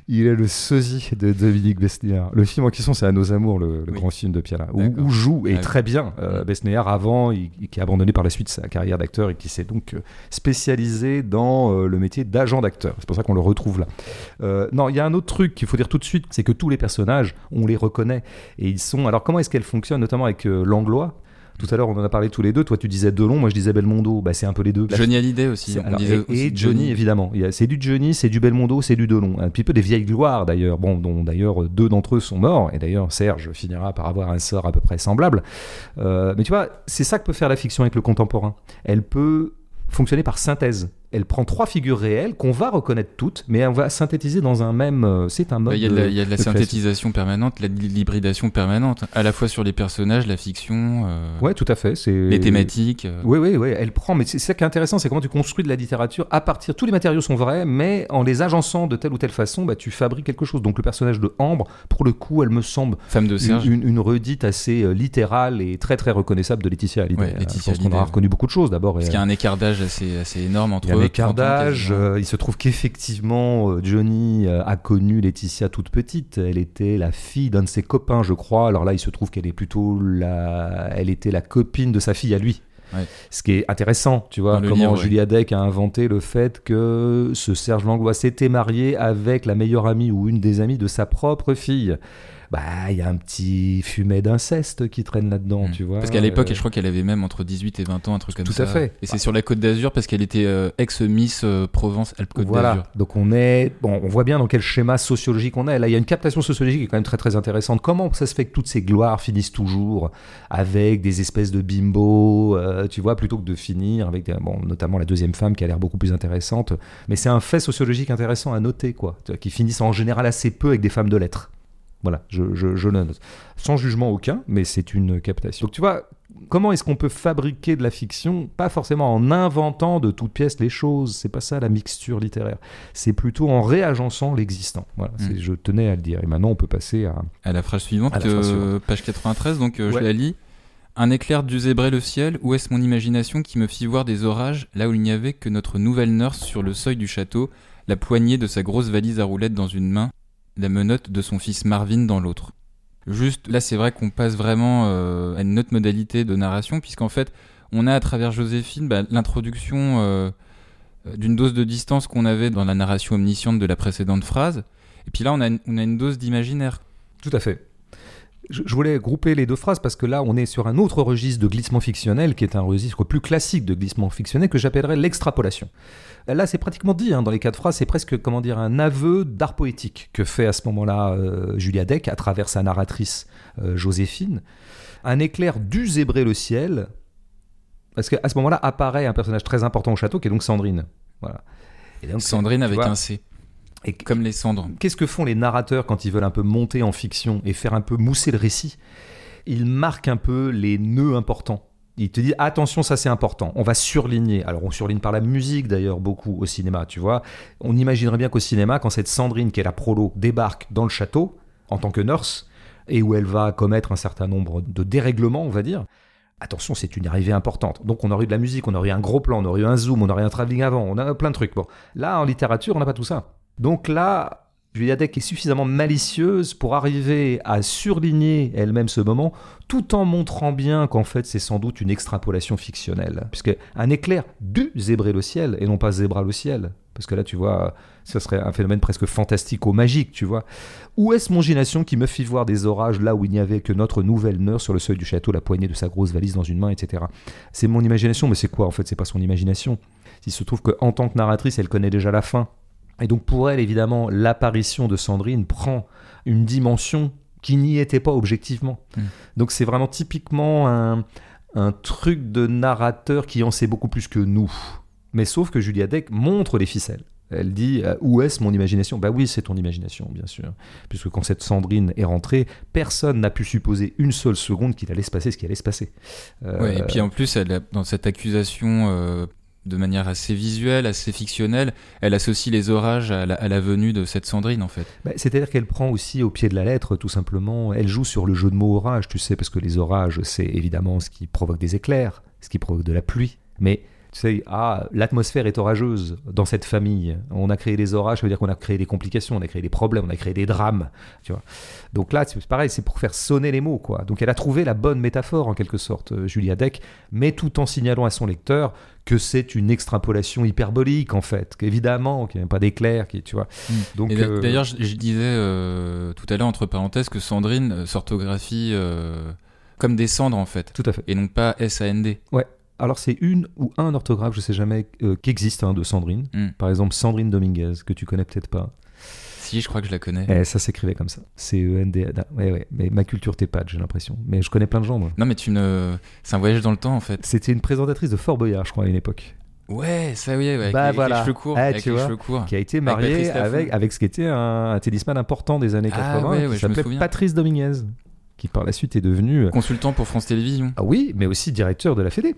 il est le sosie de Dominique Besnéard. Le film en question, c'est À nos amours, le, le Oui. grand film de Piala, où, où joue et Ah très bien euh, Mm. Besnéard avant, il- qui a abandonné par la suite sa carrière d'acteur et qui s'est donc euh, spécialisé dans euh, le métier d'agent d'acteur. C'est pour ça qu'on le retrouve là. Non, il y a un autre truc qu'il faut dire tout de suite, c'est que tous les personnages, on les reconnaît et ils sont. Alors comment est-ce qu'elles fonctionnent, notamment avec Langlois? Tout à l'heure, on en a parlé tous les deux. Toi, tu disais Delon, moi, je disais Belmondo. Bah, c'est un peu les deux. Johnny Hallyday aussi. On alors, et, aussi et Johnny, évidemment. C'est du Johnny, c'est du Belmondo, c'est du Delon. Un petit peu des vieilles gloires d'ailleurs, bon, dont d'ailleurs deux d'entre eux sont morts. Et d'ailleurs, Serge finira par avoir un sort à peu près semblable. Euh, mais tu vois, c'est ça que peut faire la fiction avec le contemporain. Elle peut fonctionner par synthèse. Elle prend trois figures réelles qu'on va reconnaître toutes, mais on va synthétiser dans un même. euh, C'est un mode. Bah, Il y a de la, y a de la de création. permanente, l'hybridation permanente, à la fois sur les personnages, la fiction, euh, Ouais, tout à fait. C'est les thématiques. euh. Oui, oui, oui, elle prend, mais c'est ça qui est intéressant, c'est comment tu construis de la littérature à partir. Tous les matériaux sont vrais, mais en les agençant de telle ou telle façon, bah, tu fabriques quelque chose. Donc le personnage de Ambre, pour le coup, elle me semble Femme de une, Serge. une- une redite assez euh, littérale et très très reconnaissable de Laetitia Hallyday. Ouais, Laetitia Je pense qu'on aura reconnu beaucoup de choses d'abord. Parce et, qu'il y a un écart d'âge assez, assez énorme entre un écart 30 ans d'âge. il se trouve qu'effectivement, euh, Johnny euh, a connu Laetitia toute petite. Elle était la fille d'un de ses copains, je crois. Alors là, il se trouve qu'elle est plutôt la, elle était la copine de sa fille à lui. Ouais. Ce qui est intéressant, tu vois, comment livre, ouais. Julia Deck a inventé le fait que ce Serge Langlois s'était marié avec la meilleure amie ou une des amies de sa propre fille. Bah, il y a un petit fumet d'inceste qui traîne là-dedans, Mm. tu vois. Parce qu'à l'époque, Euh, je crois qu'elle avait même entre 18 et 20 ans, un truc comme Tout ça. à fait. Et c'est sur la Côte d'Azur parce qu'elle était euh, ex-Miss euh, Provence-Alpes-Côte Voilà. d'Azur. Donc on est, bon, on voit bien dans quel schéma sociologique on est. Là, il y a une captation sociologique qui est quand même très très intéressante. Comment ça se fait que toutes ces gloires finissent toujours avec des espèces de bimbo, tu vois, plutôt que de finir avec, bon, notamment la deuxième femme qui a l'air beaucoup plus intéressante. Mais c'est un fait sociologique intéressant à noter, quoi, qui finissent en général assez peu avec des femmes de lettres. Voilà, je, je, je le note. Sans jugement aucun, mais c'est une captation. Donc tu vois, comment est-ce qu'on peut fabriquer de la fiction Pas forcément en inventant de toutes pièces les choses, c'est pas ça la mixture littéraire. C'est plutôt en réagençant l'existant. Voilà, c'est- Mm. je tenais à le dire. Et maintenant, on peut passer à. À la phrase suivante, À la phrase euh, page 93, donc euh, Ouais. je la lis. Un éclair dut zébrer le ciel, ou est-ce mon imagination qui me fit voir des orages là où il n'y avait que notre nouvelle nurse sur le seuil du château, la poignée de sa grosse valise à roulettes dans une main, la menotte de son fils Marvin dans l'autre Juste, là c'est vrai qu'on passe vraiment euh, à une autre modalité de narration, puisqu'en fait, on a à travers Joséphine bah, l'introduction euh, euh, d'une dose de distance qu'on avait dans la narration omnisciente de la précédente phrase, et puis là on a une, on a une dose d'imaginaire. Tout à fait. Je, voulais grouper les deux phrases parce que là, on est sur un autre registre de glissement fictionnel qui est un registre plus classique de glissement fictionnel que j'appellerais l'extrapolation. Là, c'est pratiquement dit hein, dans les quatre phrases, c'est presque comment dire un aveu d'art poétique que fait à ce moment-là euh, Julia Deck à travers sa narratrice euh, Joséphine. Un éclair dut zébrer le ciel parce qu'à ce moment-là apparaît un personnage très important au château qui est donc Sandrine. Voilà. Et donc, Sandrine avec vois, un C, et comme les cendres. Qu'est-ce que font les narrateurs quand ils veulent un peu monter en fiction et faire un peu mousser le récit? Ils marquent un peu les nœuds importants. Ils te disent attention, ça c'est important. On va surligner. Alors on surligne par la musique d'ailleurs beaucoup au cinéma, tu vois. On imaginerait bien qu'au cinéma, quand cette Sandrine qui est la prolo débarque dans le château en tant que nurse et où elle va commettre un certain nombre de dérèglements, on va dire. Attention, c'est une arrivée importante. Donc on aurait eu de la musique, on aurait eu un gros plan, on aurait eu un zoom, on aurait eu un travelling avant, on a plein de trucs. Bon, là en littérature, on n'a pas tout ça. Donc là, Julia Deck est suffisamment malicieuse pour arriver à surligner elle-même ce moment, tout en montrant bien qu'en fait c'est sans doute une extrapolation fictionnelle. Puisque un éclair dut zébrer le ciel et non pas zébra le ciel. Parce que là, tu vois, ça serait un phénomène presque fantastico-magique, tu vois. Où est-ce mon imagination qui me fit voir des orages là où il n'y avait que notre nouvelle nurse sur le seuil du château, la poignée de sa grosse valise dans une main, etc. C'est mon imagination, mais c'est quoi en fait? C'est pas son imagination. Il se trouve qu'en tant que narratrice, elle connaît déjà la fin. Et donc pour elle, évidemment, l'apparition de Sandrine prend une dimension qui n'y était pas objectivement. Mm. Donc c'est vraiment typiquement un, un truc de narrateur qui en sait beaucoup plus que nous. Mais sauf que Julia Deck montre les ficelles. Elle dit euh, Où est-ce mon imagination? Bah oui, c'est ton imagination, bien sûr. Puisque quand cette Sandrine est rentrée, personne n'a pu supposer une seule seconde qu'il allait se passer ce qui allait se passer. Euh, Ouais, et puis en plus, elle a- dans cette accusation euh, de manière assez visuelle, assez fictionnelle, elle associe les orages à la, venue de cette Sandrine en fait. Bah, c'est-à-dire qu'elle prend aussi au pied de la lettre tout simplement, elle joue sur le jeu de mots orage, tu sais, parce que les orages c'est évidemment ce qui provoque des éclairs, ce qui provoque de la pluie, mais tu sais, ah, l'atmosphère est orageuse dans cette famille. On a créé des orages, ça veut dire qu'on a créé des complications, on a créé des problèmes, on a créé des drames. Tu vois. Donc là, c'est pareil, c'est pour faire sonner les mots. quoi. Donc elle a trouvé la bonne métaphore, en quelque sorte, euh, Julia Deck, mais tout en signalant à son lecteur que c'est une extrapolation hyperbolique, en fait, qu'évidemment, qu'il n'y a pas d'éclair, qui, tu vois. Hmm. Donc, euh, D'ailleurs, je, disais euh, tout à l'heure, entre parenthèses, que Sandrine s'orthographie comme des cendres, en fait. Tout à fait. Et non pas S-A-N-D. Ouais, alors c'est une ou un orthographe, je sais jamais, euh, qui existe hein, de Sandrine. Hmm. Par exemple, Sandrine Dominguez, que tu connais peut-être pas. Si, je crois que je la connais. Eh, ça s'écrivait comme ça. C-E-N-D. Ouais, ouais. Mais ma culture t'es pas, j'ai l'impression. Mais je connais plein de gens, moi. Non, mais tu ne... c'est un voyage dans le temps, en fait. C'était une présentatrice de Fort Boyard, je crois, à une époque. Ouais, ça oui, avec, bah, les, voilà. cheveux courts, eh, avec tu les vois, cheveux courts. Qui a été mariée avec, avec, ce qui était un, un tennisman important des années 80, ah, ouais, qui s'appelait Patrice Dominguez, qui par la suite est devenu... Euh, Consultant pour France Télévisions. Ah oui, mais aussi directeur de la Fédé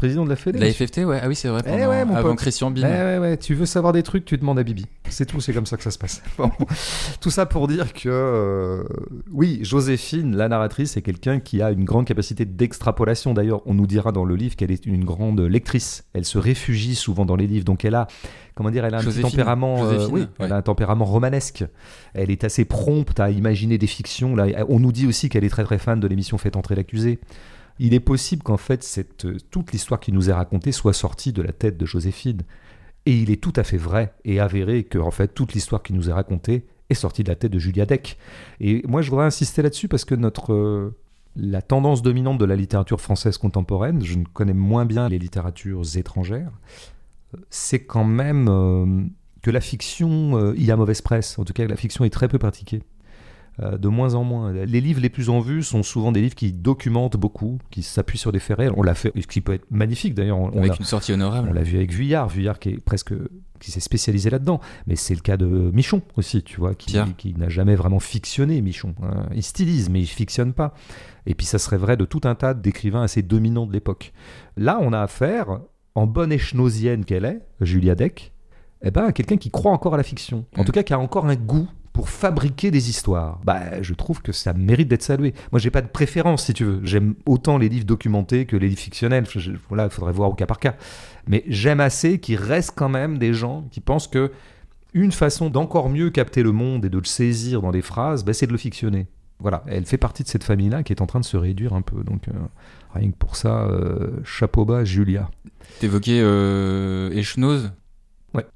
président de la Fédé. La FFT, ouais. Ah oui, c'est vrai. Eh avant Christian Bin. Eh ouais, ouais. Tu veux savoir des trucs, tu demandes à Bibi. C'est tout, c'est comme ça que ça se passe. (laughs) Tout ça pour dire que, euh, oui, Joséphine, la narratrice, est quelqu'un qui a une grande capacité d'extrapolation. D'ailleurs, on nous dira dans le livre qu'elle est une grande lectrice. Elle se réfugie souvent dans les livres. Donc elle a, comment dire, elle a un tempérament, euh, oui, elle a un tempérament romanesque. Elle est assez prompte à imaginer des fictions. Là, on nous dit aussi qu'elle est très très fan de l'émission Faites entrer l'accusé il est possible qu'en fait euh, toute l'histoire qui nous est racontée soit sortie de la tête de Joséphine. Et il est tout à fait vrai et avéré que en fait toute l'histoire qui nous est racontée est sortie de la tête de Julia Deck. Et moi je voudrais insister là-dessus parce que notre euh, la tendance dominante de la littérature française contemporaine, je ne connais moins bien les littératures étrangères, c'est quand même euh, que la fiction il y a mauvaise presse. En tout cas, la fiction est très peu pratiquée. Euh, de moins en moins. Les livres les plus en vue sont souvent des livres qui documentent beaucoup, qui s'appuient sur des faits réels. On l'a fait, ce qui peut être magnifique d'ailleurs. Avec une sortie honorable. On l'a vu avec Vuillard, Vuillard qui est presque qui s'est spécialisé là-dedans. Mais c'est le cas de Michon aussi, tu vois, qui, qui n'a jamais vraiment fictionné Michon. Hein. Il stylise, mais il fictionne pas. Et puis ça serait vrai de tout un tas d'écrivains assez dominants de l'époque. Là, on a affaire, en bonne échenosienne qu'elle est, Julia Deck, eh ben, à quelqu'un qui croit encore à la fiction. En mm. tout cas, qui a encore un goût pour fabriquer des histoires. Bah, je trouve que ça mérite d'être salué. Moi, j'ai pas de préférence, si tu veux. J'aime autant les livres documentés que les livres fictionnels. voilà, il faudrait voir au cas par cas. Mais j'aime assez qu'il reste quand même des gens qui pensent que une façon d'encore mieux capter le monde et de le saisir dans les phrases, bah, c'est de le fictionner. Voilà, elle fait partie de cette famille-là qui est en train de se réduire un peu. Donc, euh, rien que pour ça, euh, chapeau bas, Julia. T'évoquais euh, Echnoz Ouais.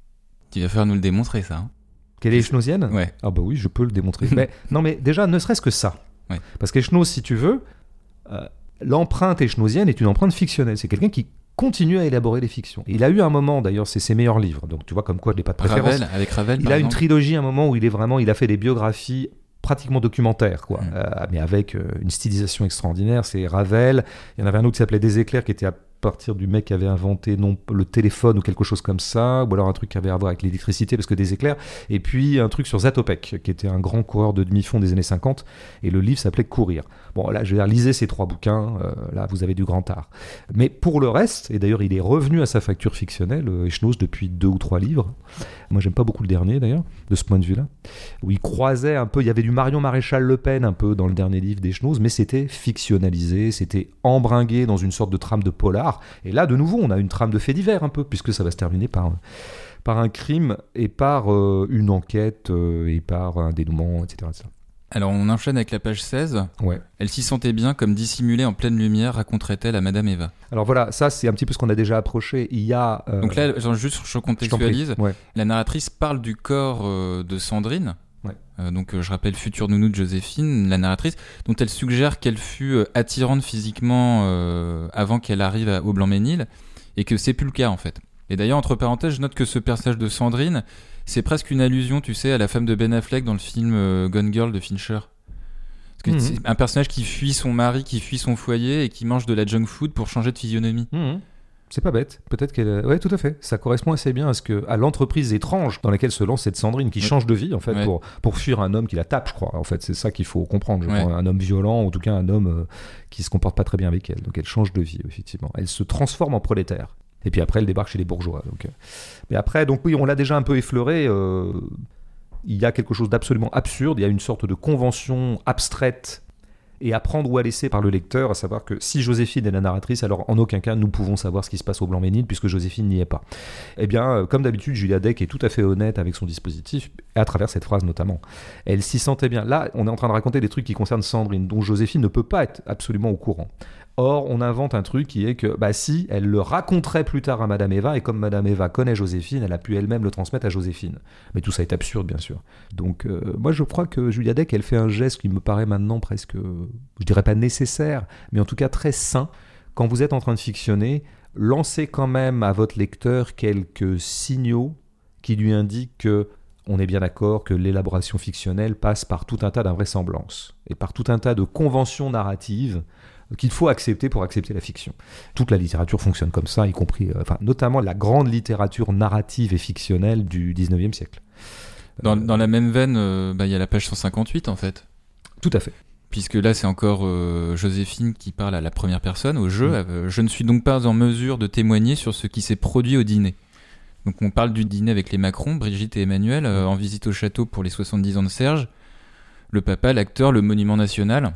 Tu vas faire nous le démontrer, ça. Hein. Qu'elle est échnosienne Ouais. Ah bah oui, je peux le démontrer. (laughs) mais, non mais déjà, ne serait-ce que ça. Parce qu'Echnose, si tu veux, euh, l'empreinte échnosienne est une empreinte fictionnelle. C'est quelqu'un qui continue à élaborer les fictions. il a eu un moment, d'ailleurs, c'est ses meilleurs livres. Donc tu vois comme quoi je n'ai pas de préférence. Ravel, avec Ravel, il a une trilogie, un moment où il est vraiment, il a fait des biographies pratiquement documentaires, quoi, mm. euh, mais avec euh, une stylisation extraordinaire. C'est Ravel. Il y en avait un autre qui s'appelait Des éclairs, qui était à partir du mec qui avait inventé non le téléphone ou quelque chose comme ça, ou alors un truc qui avait à voir avec l'électricité parce que des éclairs, et puis un truc sur Zatopek, qui était un grand coureur de demi-fond des années 50, et le livre s'appelait Courir. Bon, là, je vais lisez ces trois bouquins, euh, là, vous avez du grand art. Mais pour le reste, et d'ailleurs, il est revenu à sa facture fictionnelle, euh, depuis deux ou trois livres. Moi, j'aime pas beaucoup le dernier, d'ailleurs, de ce point de vue-là, où il croisait un peu, il y avait du Marion Maréchal Le Pen un peu dans le dernier livre d'Echnoz, mais c'était fictionnalisé, c'était embringué dans une sorte de trame de polar. Et là, de nouveau, on a une trame de fait divers un peu, puisque ça va se terminer par par un crime et par euh, une enquête euh, et par un dénouement, etc., etc. Alors on enchaîne avec la page 16. Ouais. Elle s'y sentait bien comme dissimulée en pleine lumière, raconterait-elle à Madame Eva. Alors voilà, ça c'est un petit peu ce qu'on a déjà approché. Il y a... Euh, Donc là, juste je contextualise, la narratrice parle du corps euh, de Sandrine. Euh, donc je rappelle future nounou de Joséphine, la narratrice, dont elle suggère qu'elle fut attirante physiquement avant qu'elle arrive au Blanc-Ménil, et que c'est plus le cas en fait. Et d'ailleurs, entre parenthèses, je note que ce personnage de Sandrine, c'est presque une allusion, tu sais, à la femme de Ben Affleck dans le film euh, Gone Girl de Fincher. Parce que mhm. c'est un personnage qui fuit son mari, qui fuit son foyer et qui mange de la junk food pour changer de physionomie. Mhm. C'est pas bête. Peut-être qu'elle. Ouais, tout à fait. Ça correspond assez bien à ce que à l'entreprise étrange dans laquelle se lance cette Sandrine qui change de vie en fait pour pour fuir un homme qui la tape, je crois. En fait, c'est ça qu'il faut comprendre. Un homme violent, ou en tout cas un homme euh, qui se comporte pas très bien avec elle. Donc elle change de vie effectivement. Elle se transforme en prolétaire. Et puis après, elle débarque chez les bourgeois. Donc, euh. Mais après, donc oui, on l'a déjà un peu effleuré. euh, il y a quelque chose d'absolument absurde. Il y a une sorte de convention abstraite et à prendre ou à laisser par le lecteur, à savoir que si Joséphine est la narratrice, alors en aucun cas nous pouvons savoir ce qui se passe au Blanc-Ménil puisque Joséphine n'y est pas. Eh bien, euh, comme d'habitude, Julia Deck est tout à fait honnête avec son dispositif, à travers cette phrase notamment. Elle s'y sentait bien. Là, on est en train de raconter des trucs qui concernent Sandrine, dont Joséphine ne peut pas être absolument au courant. Or, on invente un truc qui est que, bah si, elle le raconterait plus tard à Madame Eva, et comme Madame Eva connaît Joséphine, elle a pu elle-même le transmettre à Joséphine. Mais tout ça est absurde, bien sûr. Donc, euh, moi, je crois que Julia Deck, elle fait un geste qui me paraît maintenant presque, je dirais pas nécessaire, mais en tout cas très sain. Quand vous êtes en train de fictionner, lancez quand même à votre lecteur quelques signaux qui lui indiquent que on est bien d'accord que l'élaboration fictionnelle passe par tout un tas d'invraisemblances et par tout un tas de conventions narratives qu'il faut accepter pour accepter la fiction. Toute la littérature fonctionne comme ça, y compris, euh, enfin, notamment la grande littérature narrative et fictionnelle du 19e siècle. Dans, Euh, dans la même veine, euh, bah, il y a la page 158 en fait. Tout à fait. Puisque là, c'est encore euh, Joséphine qui parle à la première personne au jeu. Mm. Je ne suis donc pas en mesure de témoigner sur ce qui s'est produit au dîner. Donc on parle du dîner avec les Macron, Brigitte et Emmanuel, euh, en visite au château pour les 70 ans de Serge, le papa, l'acteur, le monument national.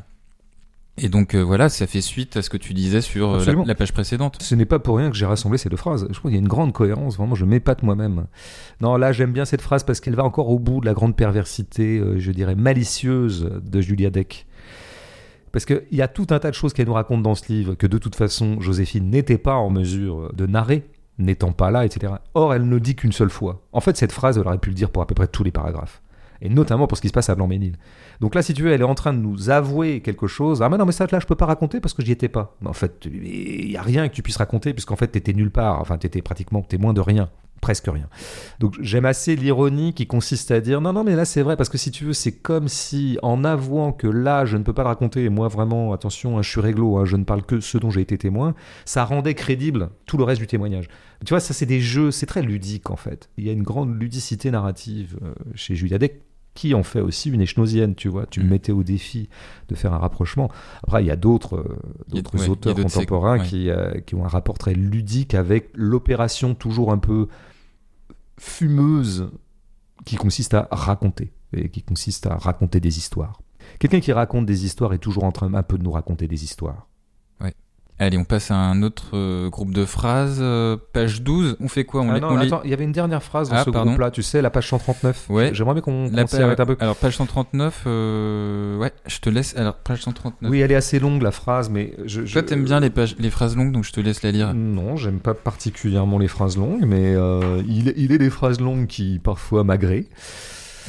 Et donc euh, voilà, ça fait suite à ce que tu disais sur euh, la, page précédente. Ce n'est pas pour rien que j'ai rassemblé ces deux phrases. Je trouve qu'il y a une grande cohérence, vraiment, je m'épate moi-même. Non, là, j'aime bien cette phrase parce qu'elle va encore au bout de la grande perversité, euh, je dirais, malicieuse de Julia Deck. Parce qu'il y a tout un tas de choses qu'elle nous raconte dans ce livre que de toute façon, Joséphine n'était pas en mesure de narrer, n'étant pas là, etc. Or, elle ne dit qu'une seule fois. En fait, cette phrase, elle aurait pu le dire pour à peu près tous les paragraphes. Et notamment pour ce qui se passe à Blanc-Ménil. Donc là, si tu veux, elle est en train de nous avouer quelque chose. Ah, mais non, mais ça, là, je peux pas raconter parce que j'y étais pas. En fait, il y a rien que tu puisses raconter puisqu'en fait, t'étais nulle part. Enfin, t'étais pratiquement témoin de rien. Presque rien. Donc j'aime assez l'ironie qui consiste à dire non, non, mais là, c'est vrai parce que si tu veux, c'est comme si en avouant que là, je ne peux pas le raconter, moi, vraiment, attention, hein, je suis réglo, hein, je ne parle que ce dont j'ai été témoin, ça rendait crédible tout le reste du témoignage. Tu vois, ça, c'est des jeux, c'est très ludique en fait. Il y a une grande ludicité narrative euh, chez Julia Deck qui en fait aussi une échnosienne, tu vois. Tu me Mm. mettais au défi de faire un rapprochement. Après, il y a d'autres ouais, auteurs contemporains ouais. qui, euh, qui ont un rapport très ludique avec l'opération toujours un peu fumeuse qui consiste à raconter et qui consiste à raconter des histoires. Quelqu'un qui raconte des histoires est toujours en train un peu de nous raconter des histoires. Allez, on passe à un autre euh, groupe de phrases. euh, page 12, on fait quoi? On Ah non, on attends, il y avait une dernière phrase dans Ah, ce groupe-là, tu sais, la page 139. Ouais. J'aimerais bien qu'on La qu'on s'y arrête un peu. Alors, page 139, euh, ouais, je te laisse. Alors, page 139. Oui, elle est assez longue la phrase, mais je. Toi, je- t'aimes bien les, pages, les phrases longues, donc je te laisse la lire. Non, j'aime pas particulièrement les phrases longues, mais euh, il, il est des phrases longues qui parfois m'agréent.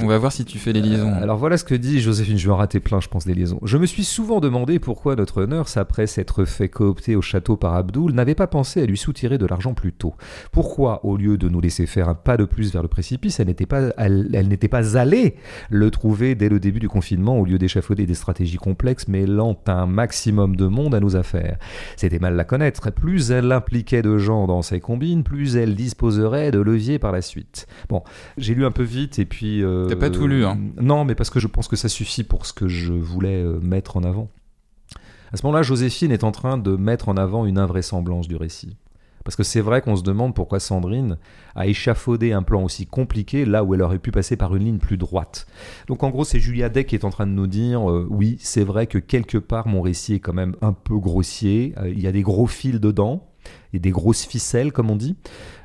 On va voir si tu fais les liaisons. Euh, alors voilà ce que dit Joséphine, je vais en rater plein, je pense, des liaisons. Je me suis souvent demandé pourquoi notre nurse, après s'être fait coopter au château par Abdoul, n'avait pas pensé à lui soutirer de l'argent plus tôt. Pourquoi, au lieu de nous laisser faire un pas de plus vers le précipice, elle n'était pas, elle, elle n'était pas allée le trouver dès le début du confinement, au lieu d'échafauder des stratégies complexes mêlant un maximum de monde à nos affaires? C'était mal la connaître. Plus elle impliquait de gens dans ses combines, plus elle disposerait de leviers par la suite. Bon, j'ai lu un peu vite et puis. euh, T'as pas tout lu, hein Non, mais parce que je pense que ça suffit pour ce que je voulais euh, mettre en avant. À ce moment-là, Joséphine est en train de mettre en avant une invraisemblance du récit. Parce que c'est vrai qu'on se demande pourquoi Sandrine a échafaudé un plan aussi compliqué là où elle aurait pu passer par une ligne plus droite. Donc en gros, c'est Julia Deck qui est en train de nous dire euh, oui, c'est vrai que quelque part mon récit est quand même un peu grossier, euh, il y a des gros fils dedans, et des grosses ficelles comme on dit,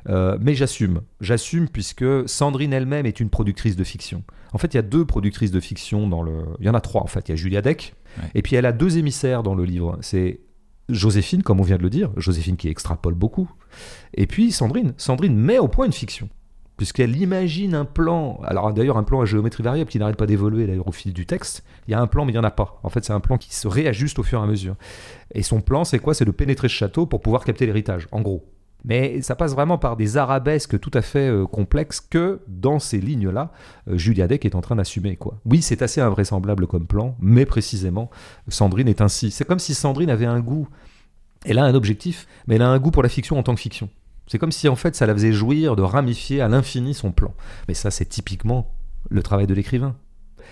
Euh, mais j'assume. J'assume puisque Sandrine elle-même est une productrice de fiction. En fait, il y a deux productrices de fiction dans le. Il y en a trois en fait. Il y a Julia Deck, Ouais. et puis elle a deux émissaires dans le livre. C'est Joséphine, comme on vient de le dire, Joséphine qui extrapole beaucoup, et puis Sandrine. Sandrine met au point une fiction. Puisqu'elle imagine un plan, alors d'ailleurs un plan à géométrie variable qui n'arrête pas d'évoluer au fil du texte. Il y a un plan mais il n'y en a pas. En fait c'est un plan qui se réajuste au fur et à mesure. Et son plan c'est quoi? C'est de pénétrer ce château pour pouvoir capter l'héritage, en gros. Mais ça passe vraiment par des arabesques tout à fait euh, complexes que, dans ces lignes-là, euh, Julia Deck est en train d'assumer. quoi. Oui, c'est assez invraisemblable comme plan, mais précisément, Sandrine est ainsi. C'est comme si Sandrine avait un goût. Elle a un objectif, mais elle a un goût pour la fiction en tant que fiction. C'est comme si en fait ça la faisait jouir de ramifier à l'infini son plan. Mais ça, c'est typiquement le travail de l'écrivain.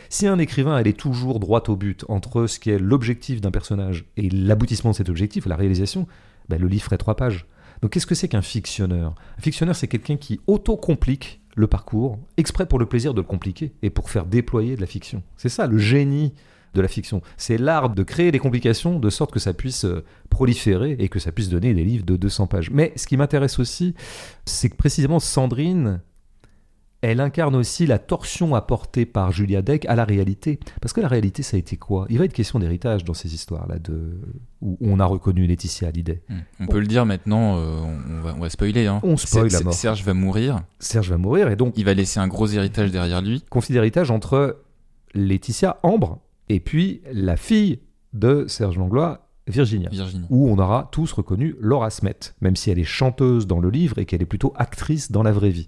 Si un écrivain elle est toujours droit au but entre ce qui est l'objectif d'un personnage et l'aboutissement de cet objectif, la réalisation, ben, le livre ferait trois pages. Donc qu'est-ce que c'est qu'un fictionneur? Un fictionneur, c'est quelqu'un qui auto-complique le parcours, exprès pour le plaisir de le compliquer et pour faire déployer de la fiction. C'est ça le génie de la fiction. C'est l'art de créer des complications de sorte que ça puisse euh, proliférer et que ça puisse donner des livres de 200 pages. Mais ce qui m'intéresse aussi, c'est que précisément Sandrine, elle incarne aussi la torsion apportée par Julia Deck à la réalité. Parce que la réalité, ça a été quoi? Il va être question d'héritage dans ces histoires-là, de... où on a reconnu Laetitia Hallyday. Hmm. On peut le dire maintenant, euh, on, va, on, va, spoiler. Hein. On spoil la mort. Serge va mourir. Serge va mourir et donc... Il va laisser un gros héritage derrière lui. Conflit d'héritage entre Laetitia, Ambre, et puis la fille de Serge Langlois, Virginia, Virginie. où on aura tous reconnu Laura Smet, même si elle est chanteuse dans le livre et qu'elle est plutôt actrice dans la vraie vie.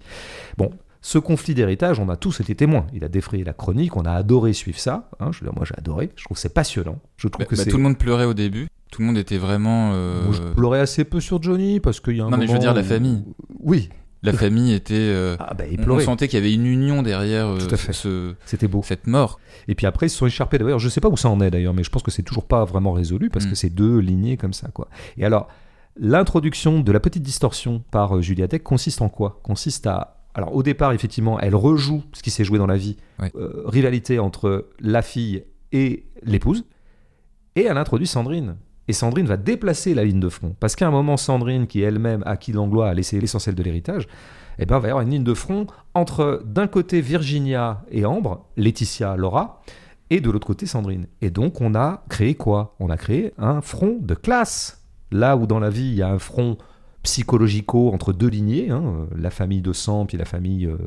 Bon, ce conflit d'héritage, on a tous été témoins. Il a défrayé la chronique, on a adoré suivre ça. Hein, je, moi, j'ai adoré. Je trouve que c'est passionnant. Je trouve bah, que bah. Tout le monde pleurait au début. Tout le monde était vraiment. Euh... Moi, je pleurais assez peu sur Johnny parce qu'il y a un Non, moment mais je veux dire la famille. Oui, La famille était. euh, ah bah, on- on, sentait qu'il y avait une union derrière euh, Tout à fait. ce- C'était beau. cette mort. Et puis après, ils se sont écharpés. D'ailleurs, je sais pas où ça en est d'ailleurs, mais je pense que c'est toujours pas vraiment résolu parce Mm. que c'est deux lignées comme ça, quoi. Et alors, l'introduction de la petite distorsion par euh, Julia Deck consiste en quoi? Consiste à alors au départ, effectivement, elle rejoue ce qui s'est joué dans la vie, Ouais. euh, rivalité entre la fille et l'épouse, et elle introduit Sandrine. Et Sandrine va déplacer la ligne de front. Parce qu'à un moment, Sandrine, qui elle-même, à qui Langlois a laissé l'essentiel de l'héritage, eh ben, va y avoir une ligne de front entre, d'un côté, Virginia et Ambre, Laetitia, Laura, et de l'autre côté, Sandrine. Et donc, on a créé quoi? On a créé un front de classe. Là où dans la vie, il y a un front psychologico entre deux lignées, hein, euh, la famille de sang puis la famille euh,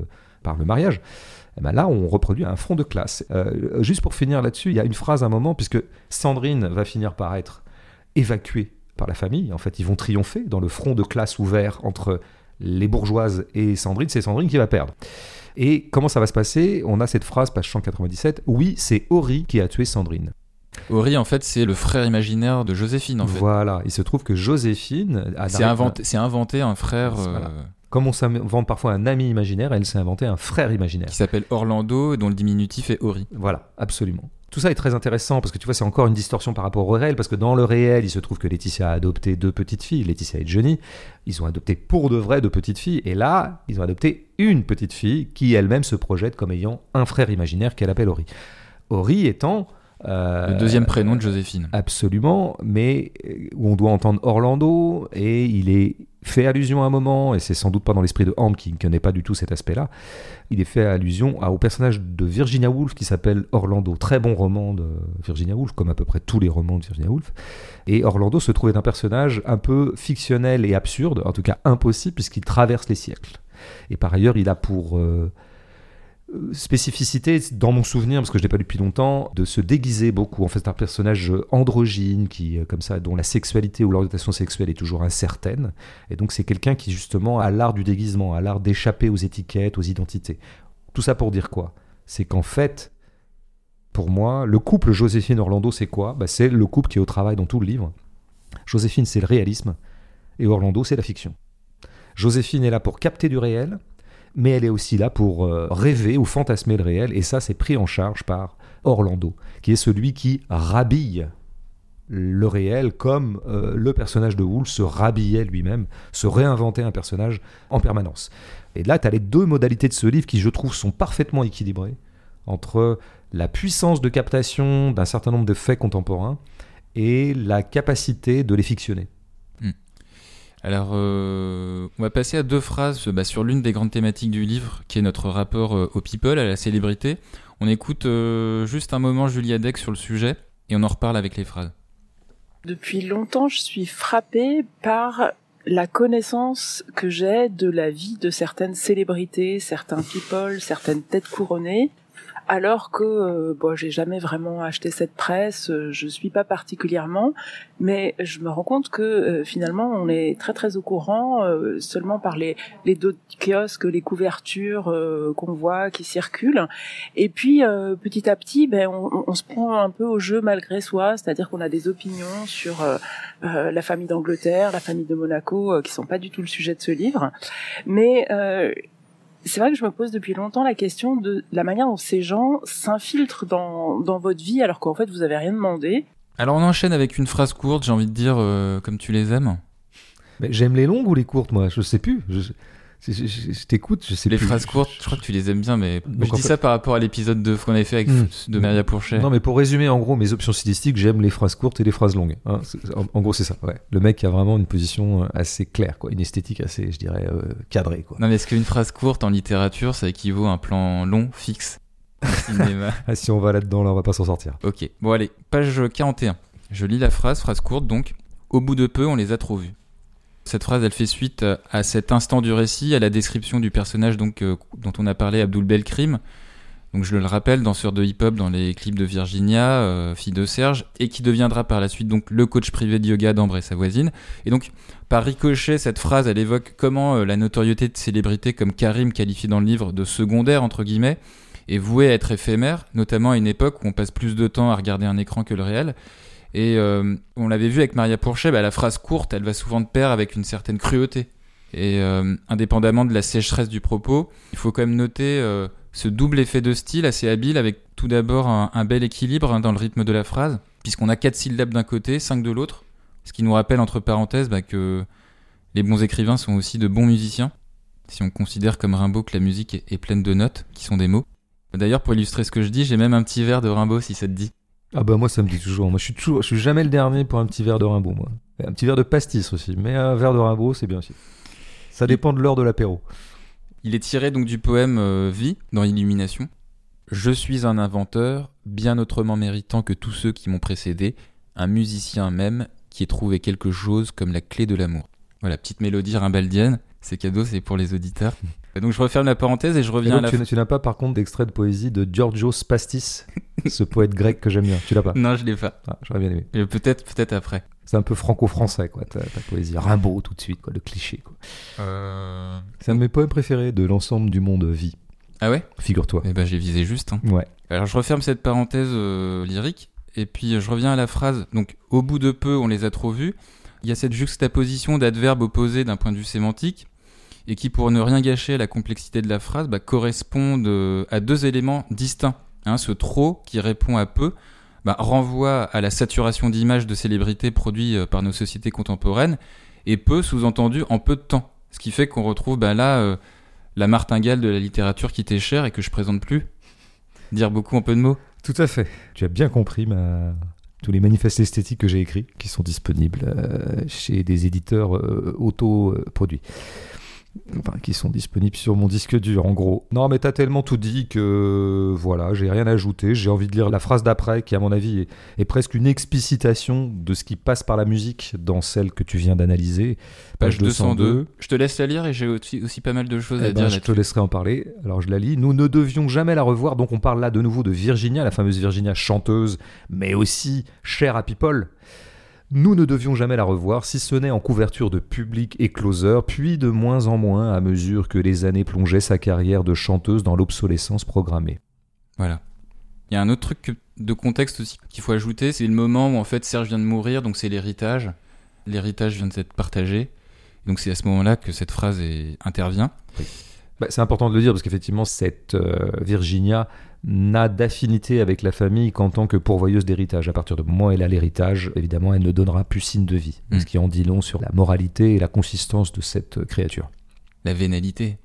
par le mariage, eh ben là, on reproduit un front de classe. Euh, juste pour finir là-dessus, il y a une phrase à un moment, puisque Sandrine va finir par être évacuée par la famille. En fait, ils vont triompher dans le front de classe ouvert entre les bourgeoises et Sandrine. C'est Sandrine qui va perdre. Et comment ça va se passer? On a cette phrase, page 197. Oui, c'est Ori qui a tué Sandrine. Ori, en fait, c'est le frère imaginaire de Joséphine, en fait. Voilà. Il se trouve que Joséphine a C'est inventé, c'est inventé un frère euh. Comme on s'invente parfois un ami imaginaire, elle s'est inventé un frère imaginaire. qui s'appelle Orlando, dont le diminutif est Ori. Voilà, absolument. Tout ça est très intéressant parce que tu vois, c'est encore une distorsion par rapport au réel, parce que dans le réel, il se trouve que Laetitia a adopté deux petites filles, Laetitia et Johnny. Ils ont adopté pour de vrai deux petites filles, et là, ils ont adopté une petite fille qui elle-même se projette comme ayant un frère imaginaire qu'elle appelle Ori. Ori étant. euh, Le deuxième prénom de Joséphine. Absolument, mais euh, où on doit entendre Orlando, et il est fait allusion à un moment, et c'est sans doute pas dans l'esprit de Ham qui ne connaît pas du tout cet aspect-là, il est fait allusion au personnage de Virginia Woolf qui s'appelle Orlando. Très bon roman de Virginia Woolf, comme à peu près tous les romans de Virginia Woolf. Et Orlando se trouve être un personnage un peu fictionnel et absurde, en tout cas impossible, puisqu'il traverse les siècles. Et par ailleurs, il a pour euh, spécificité, dans mon souvenir, parce que je l'ai pas lu depuis longtemps, de se déguiser beaucoup. En fait, c'est un personnage euh, androgyne, qui, euh, comme ça, dont la sexualité ou l'orientation sexuelle est toujours incertaine. Et donc, c'est quelqu'un qui, justement, a l'art du déguisement, a l'art d'échapper aux étiquettes, aux identités. Tout ça pour dire quoi? C'est qu'en fait, pour moi, le couple Joséphine-Orlando, c'est quoi? Bah, C'est le couple qui est au travail dans tout le livre. Joséphine, c'est le réalisme, et Orlando, c'est la fiction. Joséphine est là pour capter du réel, mais elle est aussi là pour euh, rêver ou fantasmer le réel, et ça, c'est pris en charge par Orlando, qui est celui qui rhabille le réel comme euh, le personnage de Wool se rhabillait lui-même, se réinventait un personnage en permanence. Et là, tu as les deux modalités de ce livre qui, je trouve, sont parfaitement équilibrées entre la puissance de captation d'un certain nombre de faits contemporains et la capacité de les fictionner. Alors, euh, on va passer à deux phrases bah, sur l'une des grandes thématiques du livre, qui est notre rapport euh, au people, à la célébrité. On écoute euh, juste un moment Julia Deck sur le sujet, et on en reparle avec les phrases. Depuis longtemps, je suis frappée par la connaissance que j'ai de la vie de certaines célébrités, certains people, certaines têtes couronnées, alors que euh, bon, j'ai jamais vraiment acheté cette presse, euh, je suis pas particulièrement, mais je me rends compte que euh, finalement on est très très au courant euh, seulement par les les dos de kiosques, les couvertures euh, qu'on voit qui circulent, et puis petit à petit, ben on, on se prend un peu au jeu malgré soi, c'est-à-dire qu'on a des opinions sur la famille d'Angleterre, la famille de Monaco, qui sont pas du tout le sujet de ce livre, mais c'est vrai que je me pose depuis longtemps la question de la manière dont ces gens s'infiltrent dans, dans votre vie alors qu'en fait vous avez rien demandé. Alors, on enchaîne avec une phrase courte, j'ai envie de dire, euh, comme tu les aimes. Mais j'aime les longues ou les courtes, moi? Je sais plus. Je, je, je- je t'écoute, je sais Les plus. phrases courtes, je crois que tu les aimes bien, mais Donc, je dis fait- ça par rapport à l'épisode de qu'on avait fait avec Hmm. de Maria Pourchet. Non, mais pour résumer, en gros, mes options stylistiques, j'aime les phrases courtes et les phrases longues. hein. En, en gros, c'est ça. Ouais. Le mec a vraiment une position euh, assez claire, quoi. Une esthétique assez, je dirais, euh, cadrée, quoi. Non, mais est-ce qu'une phrase courte en littérature, ça équivaut à un plan long, fixe (laughs) cinéma? Ah, si on va là-dedans, là, on va pas s'en sortir. Ok, bon allez, page 41. Je lis la phrase, phrase courte donc. Au bout de peu, on les a trop vus. Cette phrase, elle fait suite euh, à cet instant du récit, à la description du personnage donc euh, dont on a parlé, Abdul Belkrim. Donc je le rappelle, danseur de hip-hop dans les clips de Virginia, euh, fille de Serge, et qui deviendra par la suite donc le coach privé de yoga d'Ambre et sa voisine. Et donc par ricochet, cette phrase, elle évoque comment la notoriété de célébrités comme Karim, qualifié dans le livre de secondaire entre guillemets, est vouée à être éphémère, notamment à une époque où on passe plus de temps à regarder un écran que le réel. Et euh, on l'avait vu avec Maria Pourchet, bah, la phrase courte, elle va souvent de pair avec une certaine cruauté. Et euh, indépendamment de la sécheresse du propos, il faut quand même noter euh, ce double effet de style assez habile avec tout d'abord un, bel équilibre hein, dans le rythme de la phrase, puisqu'on a quatre syllabes d'un côté, cinq de l'autre, ce qui nous rappelle entre parenthèses bah, que les bons écrivains sont aussi de bons musiciens, si on considère comme Rimbaud que la musique est, est pleine de notes, qui sont des mots. D'ailleurs, pour illustrer ce que je dis, j'ai même un petit verre de Rimbaud, si ça te dit. Ah bah moi ça me dit toujours. Moi je suis toujours, je suis jamais le dernier pour un petit verre de Rimbaud moi. Un petit verre de pastis aussi, mais un verre de Rimbaud c'est bien aussi. Ça dépend de l'heure de l'apéro. Il est tiré donc du poème euh, Vie dans Illumination. Je suis un inventeur, bien autrement méritant que tous ceux qui m'ont précédé, un musicien même qui ait trouvé quelque chose comme la clé de l'amour. Voilà, petite mélodie rimbaldienne. C'est cadeau, c'est pour les auditeurs. (laughs) Donc je referme la parenthèse et je Et reviens à la. tu, n'as- tu n'as pas par contre d'extrait de poésie de Giorgio Spastis, (laughs) ce poète grec que j'aime bien. Tu l'as pas? Non, je l'ai pas. ah, J'aurais bien aimé. Peut-être, peut-être après. C'est un peu franco-français quoi, ta, ta poésie. Rimbaud tout de suite quoi, le cliché quoi. C'est un de mes poèmes préférés de l'ensemble du monde vie. Ah ouais? Figure-toi. Eh ben j'ai visé juste. hein. Ouais. Alors je referme cette parenthèse euh, lyrique et puis euh, je reviens à la phrase. Donc au bout de peu, on les a trop vus. Il y a cette juxtaposition d'adverbes opposés d'un point de vue sémantique et qui, pour ne rien gâcher à la complexité de la phrase, bah, correspondent euh, à deux éléments distincts. Hein, ce trop qui répond à peu bah, renvoie à la saturation d'images de célébrités produites euh, par nos sociétés contemporaines et peu sous-entendu en peu de temps. Ce qui fait qu'on retrouve bah, là euh, la martingale de la littérature qui t'est chère et que je présente plus. Dire beaucoup en peu de mots. Tout à fait. Tu as bien compris ma... tous les manifestes esthétiques que j'ai écrits, qui sont disponibles euh, chez des éditeurs euh, auto-produits. Enfin, qui sont disponibles sur mon disque dur, en gros. Non, mais t'as tellement tout dit que voilà, j'ai rien ajouté. J'ai envie de lire la phrase d'après, qui à mon avis est, est presque une explicitation de ce qui passe par la musique dans celle que tu viens d'analyser. Page 202. Je te laisse la lire et j'ai aussi, aussi pas mal de choses Eh à ben, dire je te laisserai en parler. Alors je la lis. Nous ne devions jamais la revoir. Donc on parle là de nouveau de Virginia, la fameuse Virginia chanteuse, mais aussi chère à People. Nous ne devions jamais la revoir, si ce n'est en couverture de public et closer, puis de moins en moins à mesure que les années plongeaient sa carrière de chanteuse dans l'obsolescence programmée. Voilà. Il y a un autre truc de contexte aussi qu'il faut ajouter, c'est le moment où en fait Serge vient de mourir, donc c'est l'héritage. L'héritage vient d'être partagé. Donc c'est à ce moment-là que cette phrase est- intervient. Bah, c'est important de le dire parce qu'effectivement, cette euh, Virginia n'a d'affinité avec la famille qu'en tant que pourvoyeuse d'héritage. À partir du moment où elle a l'héritage, évidemment, elle ne donnera plus signe de vie. Mm. Ce qui en dit long sur la moralité et la consistance de cette euh, créature. La vénalité.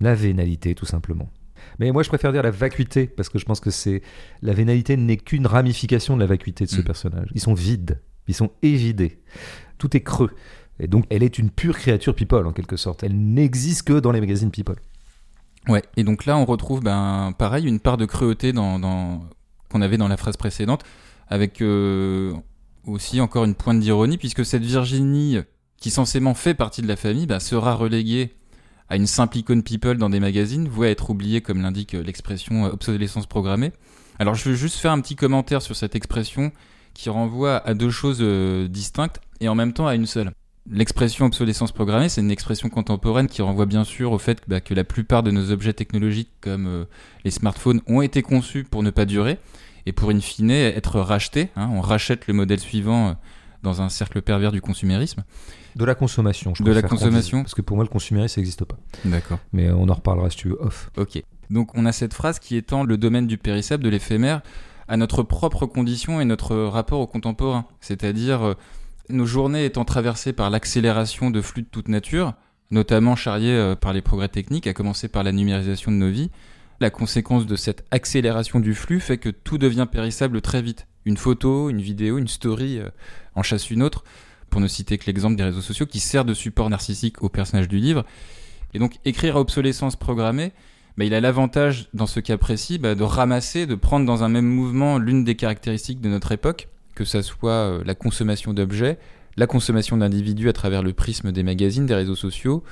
La vénalité, tout simplement. Mais moi, je préfère dire la vacuité, parce que je pense que c'est. La vénalité n'est qu'une ramification de la vacuité de ce Mm. personnage. Ils sont vides, ils sont évidés. Tout est creux. Et donc, elle est une pure créature people, en quelque sorte. Elle n'existe que dans les magazines people. Ouais. Et donc là, on retrouve, ben, pareil, une part de cruauté dans, dans- qu'on avait dans la phrase précédente, avec euh, aussi encore une pointe d'ironie, puisque cette Virginie, qui censément fait partie de la famille, ben, sera reléguée à une simple icône people dans des magazines, vouée à être oubliée, comme l'indique euh, l'expression euh, obsolescence programmée. Alors, je veux juste faire un petit commentaire sur cette expression qui renvoie à deux choses euh, distinctes et en même temps à une seule. L'expression obsolescence programmée, c'est une expression contemporaine qui renvoie bien sûr au fait bah, que la plupart de nos objets technologiques comme euh, les smartphones ont été conçus pour ne pas durer et pour in fine être rachetés. hein. on rachète le modèle suivant euh, dans un cercle pervers du consumérisme. De la consommation, je De la consommation. dise, Parce que pour moi, le consumérisme, ça n'existe pas. D'accord. Mais on en reparlera si tu veux off. Ok. Donc on a cette phrase qui étend le domaine du périssable, de l'éphémère, à notre propre condition et notre rapport au contemporain. C'est-à-dire euh, Nos journées étant traversées par l'accélération de flux de toute nature, notamment charriés euh, par les progrès techniques, à commencer par la numérisation de nos vies, la conséquence de cette accélération du flux fait que tout devient périssable très vite. Une photo, une vidéo, une story euh, en chasse une autre, pour ne citer que l'exemple des réseaux sociaux, qui sert de support narcissique au personnage du livre. Et donc écrire à obsolescence programmée, bah, il a l'avantage, dans ce cas précis, bah, de ramasser, de prendre dans un même mouvement l'une des caractéristiques de notre époque, que ça soit euh, la consommation d'objets, la consommation d'individus à travers le prisme des magazines, des réseaux sociaux,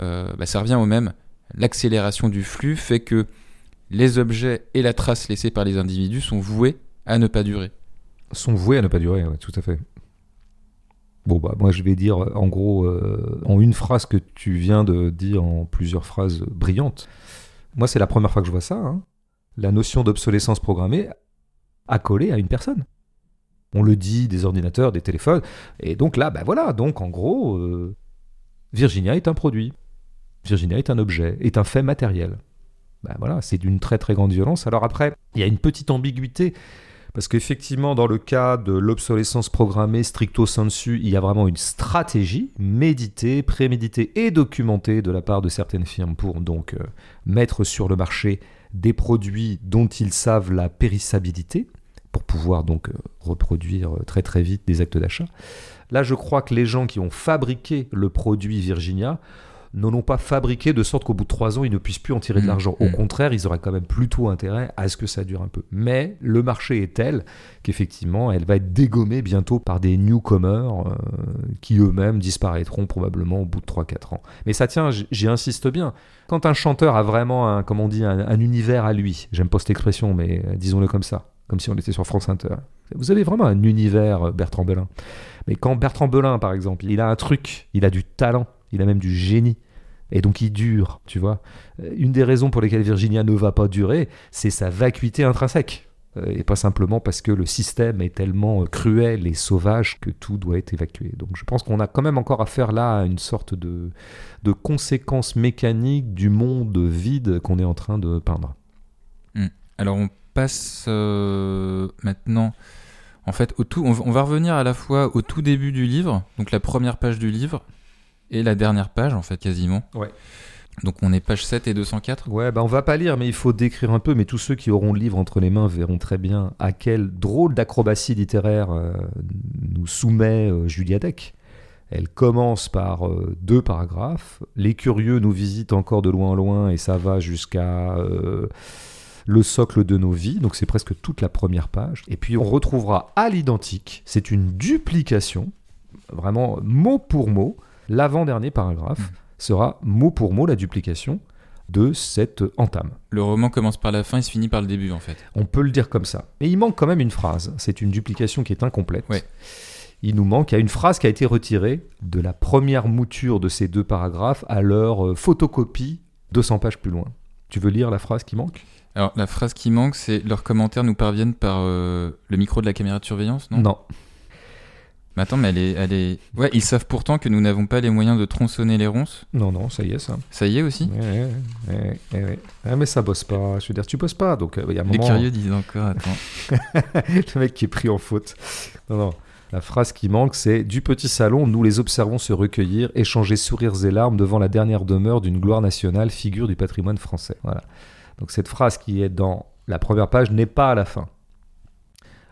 euh, bah, ça revient au même. L'accélération du flux fait que les objets et la trace laissée par les individus sont voués à ne pas durer. Sont voués à ne pas durer, tout à fait. Bon, bah, moi, je vais dire, en gros, euh, en une phrase que tu viens de dire en plusieurs phrases brillantes. Moi, c'est la première fois que je vois ça. Hein. La notion d'obsolescence programmée accolée à une personne. On le dit, des ordinateurs, des téléphones. Et donc là, ben voilà, donc en gros, euh, Virginia est un produit. Virginia est un objet, est un fait matériel. Ben voilà, c'est d'une très très grande violence. Alors après, il y a une petite ambiguïté. Parce qu'effectivement, dans le cas de l'obsolescence programmée stricto sensu, il y a vraiment une stratégie méditée, préméditée et documentée de la part de certaines firmes pour donc euh, mettre sur le marché des produits dont ils savent la périssabilité, pour pouvoir donc euh, reproduire euh, très très vite des actes d'achat. Là, je crois que les gens qui ont fabriqué le produit Virginia n'en ont pas fabriqué de sorte qu'au bout de trois ans, ils ne puissent plus en tirer de mmh. l'argent. Au mmh. contraire, ils auraient quand même plutôt intérêt à ce que ça dure un peu. Mais le marché est tel qu'effectivement, elle va être dégommée bientôt par des newcomers euh, qui eux-mêmes disparaîtront probablement au bout de 3-4 ans. Mais ça tient, j'y insiste bien. Quand un chanteur a vraiment, un, comme on dit, un univers à lui, j'aime pas cette expression, mais disons-le comme ça, comme si on était sur France Inter. Vous avez vraiment un univers, euh, Bertrand Belin. Mais quand Bertrand Belin, par exemple, il a un truc, il a du talent, il a même du génie, et donc il dure, tu vois. Euh, une des raisons pour lesquelles Virginia ne va pas durer, c'est sa vacuité intrinsèque. Euh, et pas simplement parce que le système est tellement cruel et sauvage que tout doit être évacué. Donc je pense qu'on a quand même encore affaire là à une sorte de, de conséquence mécanique du monde vide qu'on est en train de peindre. Hmm. Alors on passe euh, maintenant, en fait, au tout, on, va revenir à la fois au tout début du livre, donc la première page du livre, et la dernière page, en fait, quasiment. Ouais. Donc on est page 7 et 204 Ouais, bah on va pas lire, mais il faut décrire un peu, mais tous ceux qui auront le livre entre les mains verront très bien à quel drôle d'acrobatie littéraire euh, nous soumet euh, Julia Deck. Elle commence par deux paragraphes, les curieux nous visitent encore de loin en loin, et ça va jusqu'à le socle de nos vies, donc c'est presque toute la première page. Et puis on retrouvera à l'identique, c'est une duplication, vraiment mot pour mot, l'avant-dernier paragraphe mmh. sera mot pour mot la duplication de cette entame. Le roman commence par la fin et se finit par le début en fait. On peut le dire comme ça. Mais il manque quand même une phrase, c'est une duplication qui est incomplète. Il nous manque, a une phrase qui a été retirée de la première mouture de ces deux paragraphes à leur euh, photocopie 200 pages plus loin. Tu veux lire la phrase qui manque? Alors, la phrase qui manque, c'est leurs commentaires nous parviennent par euh, le micro de la caméra de surveillance, non? Non. Mais attends, mais elle est, elle est. Ouais, ils savent pourtant que nous n'avons pas les moyens de tronçonner les ronces. Non, non, ça y est, ça. Ça y est aussi? Ouais, ouais, ouais. Ah, mais ça bosse pas. Je veux dire, tu bosses pas. Donc, euh, il y a un moment. Les curieux disent encore, attends. (laughs) le mec qui est pris en faute. Non, non. La phrase qui manque, c'est Du petit salon, nous les observons se recueillir, échanger sourires et larmes devant la dernière demeure d'une gloire nationale, figure du patrimoine français. Voilà. Donc cette phrase qui est dans la première page n'est pas à la fin.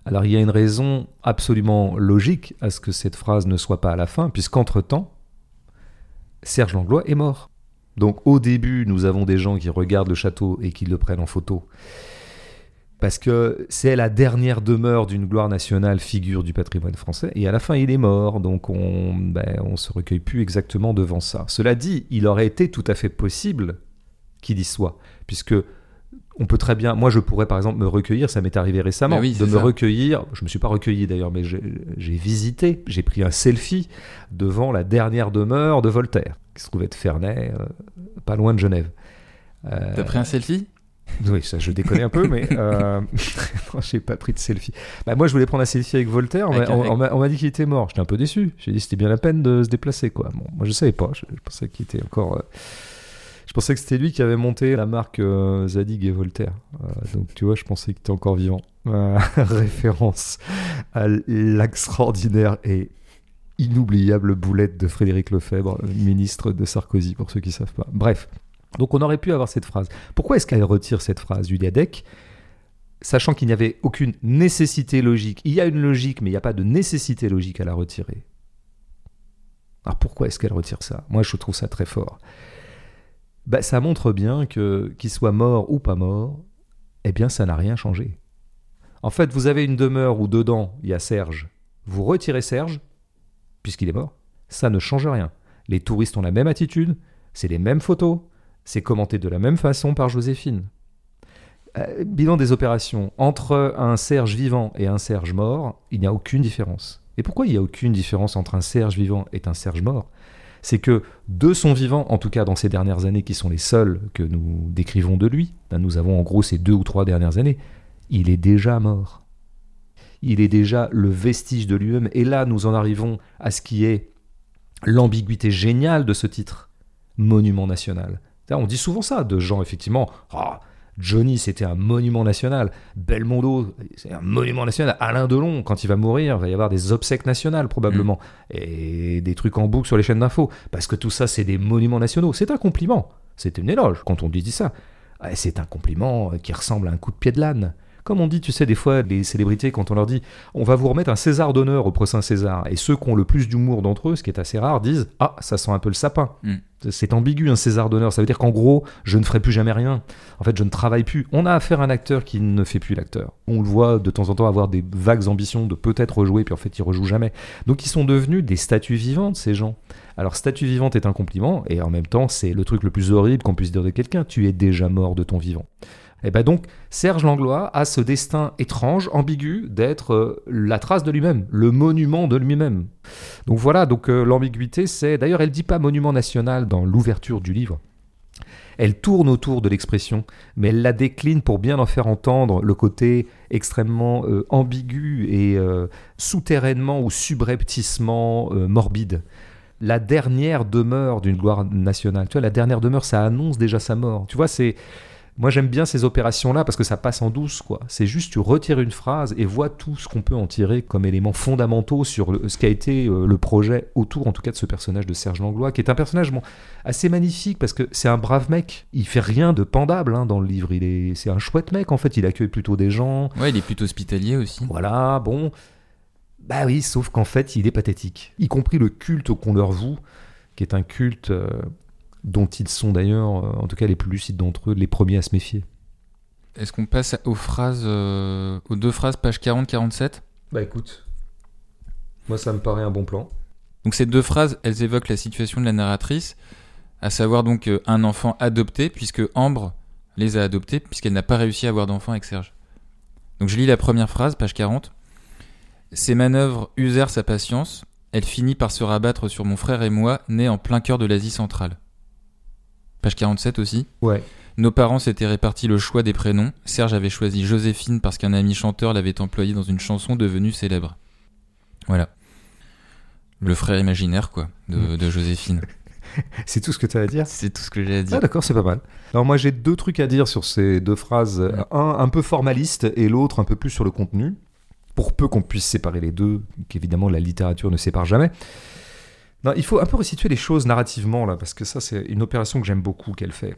Alors il y a une raison absolument logique à ce que cette phrase ne soit pas à la fin, puisqu'entre-temps, Serge Langlois est mort. Donc au début, nous avons des gens qui regardent le château et qui le prennent en photo. Parce que c'est la dernière demeure d'une gloire nationale, figure du patrimoine français, et à la fin il est mort, donc on ne ben, se recueille plus exactement devant ça. Cela dit, il aurait été tout à fait possible qu'il y soit, puisque on peut très bien. Moi, je pourrais par exemple me recueillir. Ça m'est arrivé récemment de me recueillir. Je me suis pas recueilli d'ailleurs, mais j'ai visité. J'ai pris un selfie devant la dernière demeure de Voltaire, qui se trouvait de Ferney, euh, pas loin de Genève. Euh, T'as pris un selfie? Oui, ça je déconne un peu, mais euh... (laughs) j'ai pas pris de selfie. Bah, moi je voulais prendre un selfie avec Voltaire, on m'a dit qu'il était mort. J'étais un peu déçu. J'ai dit c'était bien la peine de se déplacer quoi. Bon, moi je savais pas, je, pensais qu'il était encore. Euh, je pensais que c'était lui qui avait monté la marque euh, Zadig et Voltaire. Euh, donc tu vois, je pensais qu'il était encore vivant. (laughs) Référence à l'extraordinaire et inoubliable boulette de Frédéric Lefebvre, ministre de Sarkozy, pour ceux qui ne savent pas. Bref, donc on aurait pu avoir cette phrase. Pourquoi est-ce qu'elle retire cette phrase, Julia Deck Sachant qu'il n'y avait aucune nécessité logique? Il y a une logique, mais il n'y a pas de nécessité logique à la retirer. Alors pourquoi est-ce qu'elle retire ça? Moi, je trouve ça très fort. Bah, ça montre bien que qu'il soit mort ou pas mort, eh bien, ça n'a rien changé. En fait, vous avez une demeure où dedans il y a Serge. Vous retirez Serge, puisqu'il est mort, ça ne change rien. Les touristes ont la même attitude, c'est les mêmes photos, c'est commenté de la même façon par Joséphine. Euh, bilan des opérations. Entre un Serge vivant et un Serge mort, il n'y a aucune différence. Et pourquoi il n'y a aucune différence entre un Serge vivant et un Serge mort? C'est que de son vivant, en tout cas dans ces dernières années qui sont les seules que nous décrivons de lui, ben, nous avons en gros ces deux ou trois dernières années, il est déjà mort. Il est déjà le vestige de lui-même. Et là, nous en arrivons à ce qui est l'ambiguïté géniale de ce titre, Monument national. On dit souvent ça de gens, effectivement. Ah, Johnny, c'était un monument national. Belmondo, c'est un monument national. Alain Delon, quand il va mourir, il va y avoir des obsèques nationales probablement. Mm. Et des trucs en boucle sur les chaînes d'infos. Parce que tout ça, c'est des monuments nationaux. C'est un compliment. C'est une éloge quand on dit ça. C'est un compliment qui ressemble à un coup de pied de l'âne. Comme on dit, tu sais, des fois, les célébrités, quand on leur dit on va vous remettre un César d'honneur au prochain César, et ceux qui ont le plus d'humour d'entre eux, ce qui est assez rare, disent ah, ça sent un peu le sapin. Mm. C'est ambigu un César d'honneur, ça veut dire qu'en gros, je ne ferai plus jamais rien. En fait, je ne travaille plus. On a affaire à un acteur qui ne fait plus l'acteur. On le voit de temps en temps avoir des vagues ambitions de peut-être rejouer, puis en fait, il rejoue jamais. Donc, ils sont devenus des statues vivantes, ces gens. Alors, statue vivante est un compliment, et en même temps, c'est le truc le plus horrible qu'on puisse dire de quelqu'un. Tu es déjà mort de ton vivant. Et eh ben donc, Serge Langlois a ce destin étrange, ambigu, d'être euh, la trace de lui-même, le monument de lui-même. Donc voilà, donc euh, l'ambiguïté, c'est. D'ailleurs, elle dit pas monument national dans l'ouverture du livre. Elle tourne autour de l'expression, mais elle la décline pour bien en faire entendre le côté extrêmement euh, ambigu et souterrainement ou subrepticement morbide la dernière demeure d'une gloire nationale. Tu vois, la dernière demeure, ça annonce déjà sa mort. Tu vois, c'est moi, j'aime bien ces opérations-là parce que ça passe en douce, quoi. C'est juste, tu retires une phrase et vois tout ce qu'on peut en tirer comme éléments fondamentaux sur ce qu'a été euh, le projet autour, en tout cas, de ce personnage de Serge Langlois, qui est un personnage assez magnifique parce que c'est un brave mec. Il fait rien de pendable hein, dans le livre. Il est, c'est un chouette mec, en fait. Il accueille plutôt des gens. Ouais, il est plutôt hospitalier aussi. Voilà, bon. Bah oui, sauf qu'en fait, il est pathétique. Y compris le culte qu'on leur voue, qui est un culte. Euh, dont ils sont d'ailleurs, euh, en tout cas les plus lucides d'entre eux, les premiers à se méfier. Est-ce qu'on passe aux phrases, euh, aux deux phrases, page 40-47 Bah écoute, moi ça me paraît un bon plan. Donc ces deux phrases, elles évoquent la situation de la narratrice, à savoir donc euh, un enfant adopté, puisque Ambre les a adoptés, puisqu'elle n'a pas réussi à avoir d'enfant avec Serge. Donc je lis la première phrase, page 40. Ces manœuvres usèrent sa patience, elle finit par se rabattre sur mon frère et moi, nés en plein cœur de l'Asie centrale. Page 47 aussi. Ouais. Nos parents s'étaient répartis le choix des prénoms. Serge avait choisi Joséphine parce qu'un ami chanteur l'avait employé dans une chanson devenue célèbre. Voilà. Le frère imaginaire, quoi, de, mm. Joséphine. (laughs) c'est tout ce que tu as à dire? C'est tout ce que j'ai à dire. Ah d'accord, c'est pas mal. Alors moi j'ai deux trucs à dire sur ces deux phrases. Un un peu formaliste et l'autre un peu plus sur le contenu. Pour peu qu'on puisse séparer les deux, qu'évidemment la littérature ne sépare jamais il faut un peu resituer les choses narrativement, là, parce que ça, c'est une opération que j'aime beaucoup qu'elle fait.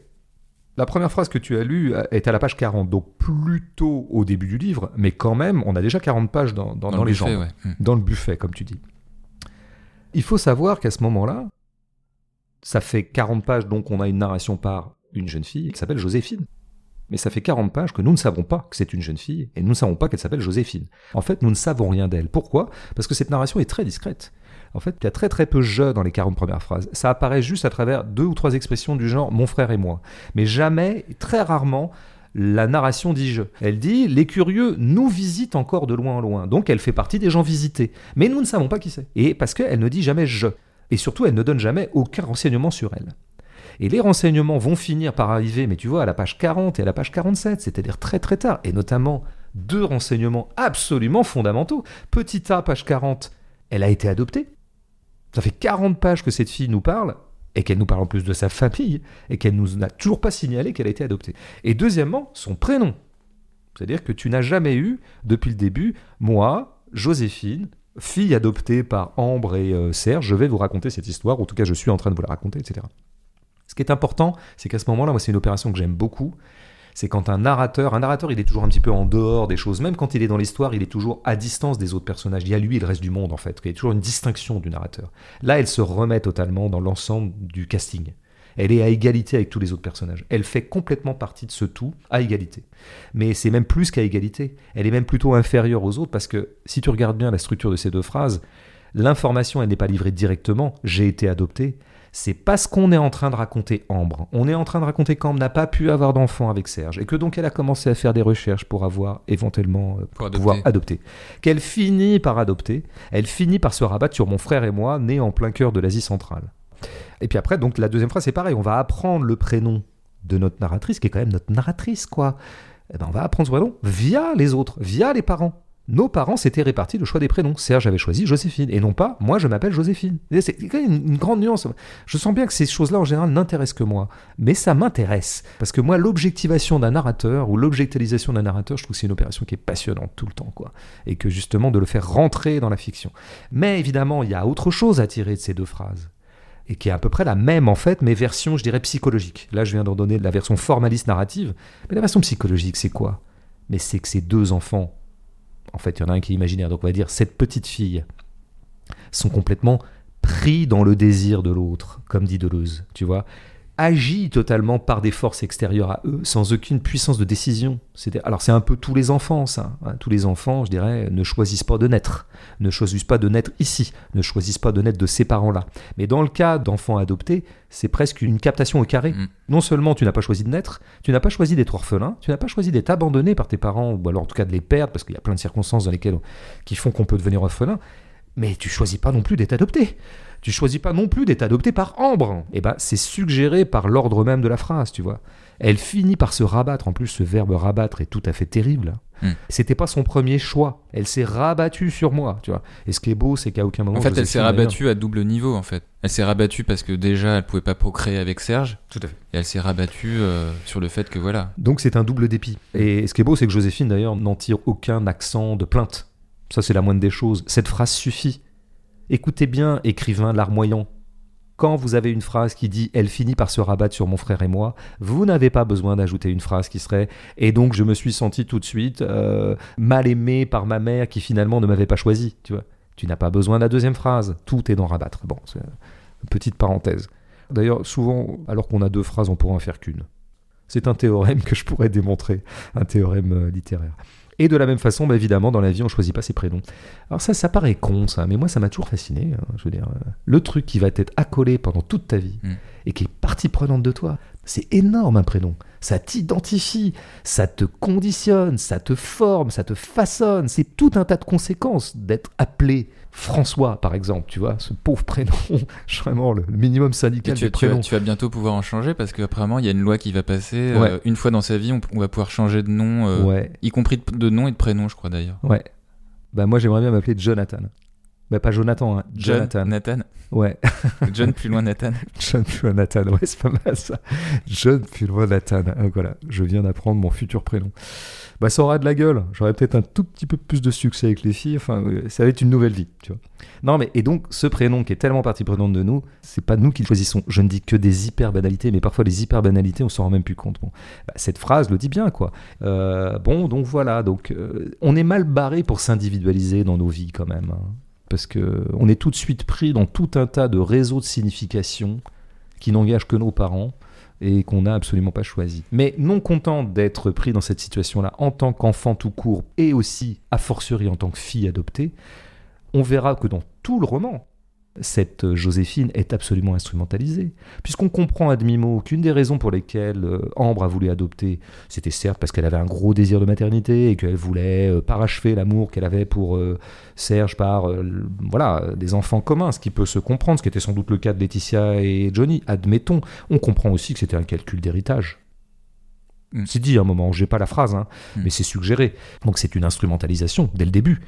La première phrase que tu as lue euh, est à la page 40, donc plutôt au début du livre, mais quand même, on a déjà 40 pages dans, les jambes, hmm. dans le buffet, comme tu dis. Il faut savoir qu'à ce moment-là, ça fait 40 pages, donc on a une narration par une jeune fille qui s'appelle Joséphine. Mais ça fait 40 pages que nous ne savons pas que c'est une jeune fille, et nous ne savons pas qu'elle s'appelle Joséphine. En fait, nous ne savons rien d'elle. Pourquoi? Parce que cette narration est très discrète. En fait, il y a très très peu je dans les 40 premières phrases. Ça apparaît juste à travers deux ou trois expressions du genre mon frère et moi. Mais jamais, très rarement, la narration dit je. Elle dit les curieux nous visitent encore de loin en loin. Donc elle fait partie des gens visités. Mais nous ne savons pas qui c'est. Et parce qu'elle ne dit jamais je. Et surtout, elle ne donne jamais aucun renseignement sur elle. Et les renseignements vont finir par arriver, mais tu vois, à la page 40 et à la page 47, c'est-à-dire très très tard. Et notamment deux renseignements absolument fondamentaux. Petit A, page 40, elle a été adoptée. Ça fait 40 pages que cette fille nous parle, et qu'elle nous parle en plus de sa famille, et qu'elle nous n'a toujours pas signalé qu'elle a été adoptée. Et deuxièmement, son prénom. C'est-à-dire que tu n'as jamais eu, depuis le début, moi, Joséphine, fille adoptée par Ambre et euh, Serge, je vais vous raconter cette histoire, en tout cas je suis en train de vous la raconter, etc. Ce qui est important, c'est qu'à ce moment-là, moi c'est une opération que j'aime beaucoup, c'est quand un narrateur, un narrateur il est toujours un petit peu en dehors des choses, même quand il est dans l'histoire, il est toujours à distance des autres personnages, il y a lui et le reste du monde en fait, il y a toujours une distinction du narrateur. Là elle se remet totalement dans l'ensemble du casting. Elle est à égalité avec tous les autres personnages. Elle fait complètement partie de ce tout à égalité. Mais c'est même plus qu'à égalité. Elle est même plutôt inférieure aux autres parce que si tu regardes bien la structure de ces deux phrases, l'information, elle n'est pas livrée directement. J'ai été adopté. C'est parce qu'on est en train de raconter Ambre. On est en train de raconter qu'Ambre n'a pas pu avoir d'enfant avec Serge et que donc elle a commencé à faire des recherches pour avoir éventuellement euh, Pour pouvoir adopter. adopter. Qu'elle finit par adopter. Elle finit par se rabattre sur mon frère et moi, nés en plein cœur de l'Asie centrale. Et puis après, donc la deuxième phrase, c'est pareil. On va apprendre le prénom de notre narratrice, qui est quand même notre narratrice, quoi. Eh ben, on va apprendre ce prénom via les autres, via les parents. Nos parents s'étaient répartis le choix des prénoms. Serge avait choisi Joséphine, et non pas moi je m'appelle Joséphine. C'est une, une grande nuance. Je sens bien que ces choses-là en général n'intéressent que moi, mais ça m'intéresse. Parce que moi, l'objectivation d'un narrateur ou l'objectivalisation d'un narrateur, je trouve que c'est une opération qui est passionnante tout le temps, quoi. Et que justement de le faire rentrer dans la fiction. Mais évidemment, il y a autre chose à tirer de ces deux phrases et qui est à peu près la même en fait, mais version, je dirais, psychologique. Là, je viens d'en donner la version formaliste narrative, mais la version psychologique, c'est quoi? Mais c'est que ces deux enfants, en fait, il y en a un qui est imaginaire, donc on va dire cette petite fille, sont complètement pris dans le désir de l'autre, comme dit Deleuze, tu vois agit totalement par des forces extérieures à eux, sans aucune puissance de décision. Alors c'est un peu tous les enfants, ça. hein. Tous les enfants, je dirais, ne choisissent pas de naître, ne choisissent pas de naître ici, ne choisissent pas de naître de ces parents-là. Mais dans le cas d'enfants adoptés, c'est presque une captation au carré. Mm. Non seulement tu n'as pas choisi de naître, tu n'as pas choisi d'être orphelin, tu n'as pas choisi d'être abandonné par tes parents, ou alors en tout cas de les perdre, parce qu'il y a plein de circonstances dans lesquelles qui font qu'on peut devenir orphelin, mais tu choisis pas non plus d'être adopté. Tu choisis pas non plus d'être adopté par Ambre. Et ben, c'est suggéré par l'ordre même de la phrase, tu vois. Elle finit par se rabattre. En plus, ce verbe rabattre est tout à fait terrible. Hmm. C'était pas son premier choix. Elle s'est rabattue sur moi, tu vois. Et ce qui est beau, c'est qu'à aucun moment. En fait, elle s'est d'ailleurs- rabattue à double niveau, en fait. Elle s'est rabattue parce que déjà, elle pouvait pas procréer avec Serge. Tout à fait. Et elle s'est rabattue euh, sur le fait que voilà. Donc c'est un double dépit. Et ce qui est beau, c'est que Joséphine, d'ailleurs, n'en tire aucun accent de plainte. Ça, c'est la moindre des choses. Cette phrase suffit. Écoutez bien, écrivain larmoyant. Quand vous avez une phrase qui dit Elle finit par se rabattre sur mon frère et moi, vous n'avez pas besoin d'ajouter une phrase qui serait Et donc je me suis senti tout de suite euh, mal aimé par ma mère qui finalement ne m'avait pas choisi. Tu tu n'as pas besoin de la deuxième phrase. Tout est dans rabattre. Bon, c'est une petite parenthèse. D'ailleurs, souvent, alors qu'on a deux phrases, on pourrait en faire qu'une. C'est un théorème que je pourrais démontrer, un théorème euh, littéraire. Et de la même façon, bah, évidemment, dans la vie, on choisit pas ses prénoms. Alors ça, ça paraît con, ça, mais moi, ça m'a toujours fasciné. hein, je veux dire, euh, le truc qui va t'être accolé pendant toute ta vie Mm. et qui est partie prenante de toi, c'est énorme un prénom. Ça t'identifie, ça te conditionne, ça te forme, ça te façonne. C'est tout un tas de conséquences d'être appelé François, par exemple. Tu vois, ce pauvre prénom, (laughs) vraiment le minimum syndical tu, des tu vas, tu vas bientôt pouvoir en changer parce qu'apparemment, il y a une loi qui va passer. euh, une fois dans sa vie, on, on va pouvoir changer de nom, euh, Ouais. y compris de, de nom et de prénom, je crois d'ailleurs. Ouais. Bah moi j'aimerais bien m'appeler Jonathan. Bah pas Jonathan, hein. John, Jonathan. Nathan. Ouais. (laughs) John plus loin (laughs) Nathan. John plus Nathan. Ouais, c'est pas mal ça. John plus loin Nathan. Ah, voilà, je viens d'apprendre mon futur prénom. Bah ça aura de la gueule. J'aurai peut-être un tout petit peu plus de succès avec les filles. Enfin, euh, ça va être une nouvelle vie, tu vois. Non mais et donc ce prénom qui est tellement partie prenante de nous, c'est pas nous qui le choisissons. Je ne dis que des hyper banalités, mais parfois les hyper banalités, on s'en rend même plus compte. Bah, cette phrase le dit bien quoi. Euh, bon, donc voilà. Donc euh, on est mal barré pour s'individualiser dans nos vies quand même. hein. parce que on est tout de suite pris dans tout un tas de réseaux de signification qui n'engagent que nos parents et qu'on n'a absolument pas choisi. Mais non content d'être pris dans cette situation-là en tant qu'enfant tout court et aussi a fortiori en tant que fille adoptée, on verra que dans tout le roman, cette euh, Joséphine est absolument instrumentalisée, puisqu'on comprend à demi-mot qu'une des raisons pour lesquelles euh, Ambre a voulu adopter, c'était certes parce qu'elle avait un gros désir de maternité et qu'elle voulait euh, parachever l'amour qu'elle avait pour Serge par voilà, des enfants communs, ce qui peut se comprendre, ce qui était sans doute le cas de Laetitia et Johnny, admettons. On comprend aussi que c'était un calcul d'héritage. Mm. C'est dit à un moment, j'ai pas la phrase, hein, Mm. mais c'est suggéré. Donc c'est une instrumentalisation dès le début,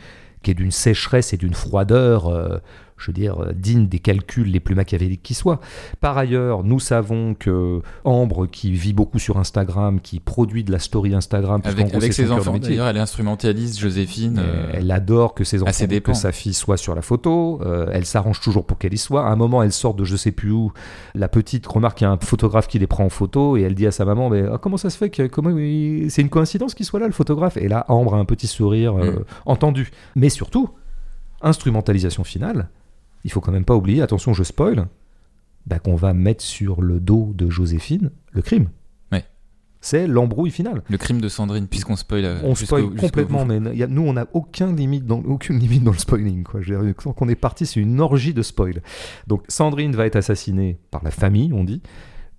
qui est d'une sécheresse et d'une froideur euh, je veux dire, euh, digne des calculs les plus machiavéliques qui soient. Par ailleurs, nous savons que Ambre, qui vit beaucoup sur Instagram, qui produit de la story Instagram, avec, gros, avec ses enfants d'ailleurs, elle est instrumentaliste, Joséphine. Euh, Elle adore que ses enfants, ses que sa fille soit sur la photo. Euh, elle s'arrange toujours pour qu'elle y soit. À un moment, elle sort de je sais plus où. La petite remarque qu'il y a un photographe qui les prend en photo et elle dit à sa maman mais ah, comment ça se fait que comment il- c'est une coïncidence qu'il soit là le photographe? Et là, Ambre a un petit sourire euh, Mm. entendu. Mais surtout, instrumentalisation finale. Il faut quand même pas oublier. Attention, je spoil. bah, qu'on va mettre sur le dos de Joséphine le crime. Ouais. C'est l'embrouille finale. Le crime de Sandrine, puisqu'on spoil. euh, On spoil complètement, mais il y a- nous, on n'a aucun limite dans, aucune limite dans le spoiling. Quoi. Je veux dire, quand on est parti, c'est une orgie de spoil. Donc Sandrine va être assassinée par la famille, on dit,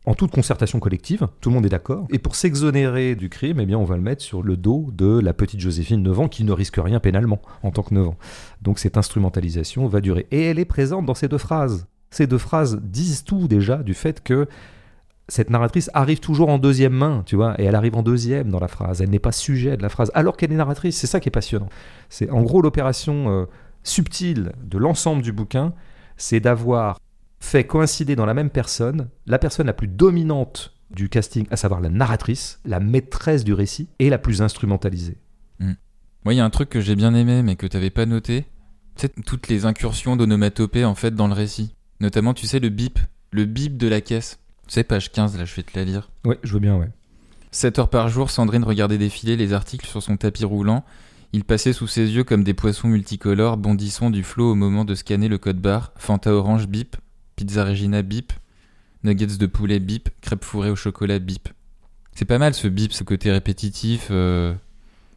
en toute concertation collective, tout le monde est d'accord. Et pour s'exonérer du crime, eh bien, on va le mettre sur le dos de la petite Joséphine 9 ans qui ne risque rien pénalement en tant que 9 ans. Donc cette instrumentalisation va durer. Et elle est présente dans ces deux phrases. Ces deux phrases disent tout déjà du fait que cette narratrice arrive toujours en deuxième main, tu vois, et elle arrive en deuxième dans la phrase. Elle n'est pas sujet de la phrase, alors qu'elle est narratrice. C'est ça qui est passionnant. C'est en gros l'opération euh, subtile de l'ensemble du bouquin, c'est d'avoir fait coïncider dans la même personne la personne la plus dominante du casting, à savoir la narratrice, la maîtresse du récit et la plus instrumentalisée. Moi, il y a un truc que j'ai bien aimé, mais que t'avais pas noté. C'est toutes les incursions d'onomatopée en fait dans le récit. Notamment, tu sais, le bip, le bip de la caisse. Tu sais, page 15, là, je vais te la lire. Ouais, je veux bien, ouais. 7 heures par jour, Sandrine regardait défiler les articles sur son tapis roulant. Ils passaient sous ses yeux comme des poissons multicolores bondissant du flot au moment de scanner le code barre. Fanta orange bip, pizza Regina bip, nuggets de poulet bip, crêpes fourrées au chocolat bip. C'est pas mal ce bip, ce côté répétitif. Euh...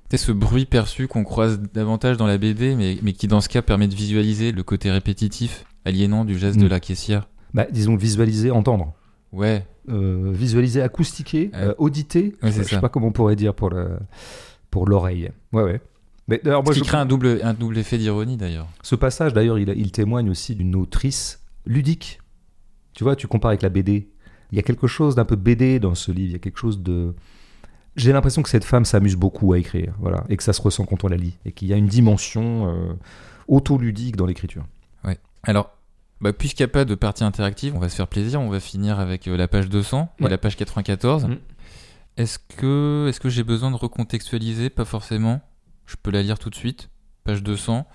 tu sais, ce bruit perçu qu'on croise davantage dans la BD, mais, mais qui dans ce cas permet de visualiser le côté répétitif, aliénant du geste Mm. de la caissière. Bah, disons visualiser, entendre. Ouais, Euh, visualiser, acoustiquer, Euh, euh, auditer. ouais, c'est je sais pas comment on pourrait dire pour le pour l'oreille. Ouais, ouais. Mais moi, Ce qui je- crée un double, un double effet d'ironie d'ailleurs. Ce passage, d'ailleurs, il, il témoigne aussi d'une autrice ludique. Tu vois, tu compares avec la BD. Il y a quelque chose d'un peu BD dans ce livre. Il y a quelque chose de. J'ai l'impression que cette femme s'amuse beaucoup à écrire, voilà, et que ça se ressent quand on la lit, et qu'il y a une dimension euh, auto-ludique dans l'écriture. Alors, bah, puisqu'il n'y a pas de partie interactive, on va se faire plaisir. On va finir avec euh, la page 200 et Ouais. la page 94. Mm. Est-ce que, est que j'ai besoin de recontextualiser? Pas forcément. Je peux la lire tout de suite. Page 200.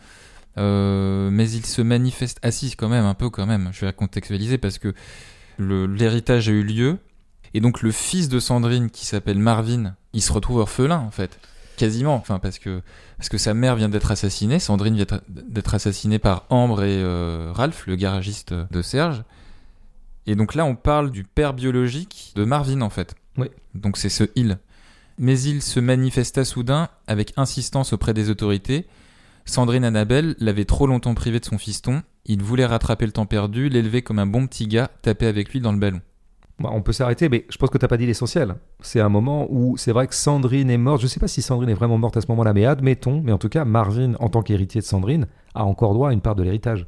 Euh, mais il se manifeste. Ah si, quand même, un peu quand même. Je vais recontextualiser parce que l'héritage a eu lieu. Et donc le fils de Sandrine, qui s'appelle Marvin, il se retrouve orphelin en fait. Quasiment. Enfin, parce que, parce que sa mère vient d'être assassinée. Sandrine vient d'être assassinée par Ambre et euh, Ralph, le garagiste de Serge. Et donc là, on parle du père biologique de Marvin en fait. Oui. Donc c'est ce il. Mais il se manifesta soudain avec insistance auprès des autorités. Sandrine Annabelle l'avait trop longtemps privé de son fiston. Il voulait rattraper le temps perdu, l'élever comme un bon petit gars, taper avec lui dans le ballon. Bah, on peut s'arrêter, mais je pense que tu n'as pas dit l'essentiel. C'est un moment où c'est vrai que Sandrine est morte. Je sais pas si Sandrine est vraiment morte à ce moment-là, mais admettons, mais en tout cas, Marvin, en tant qu'héritier de Sandrine, a encore droit à une part de l'héritage.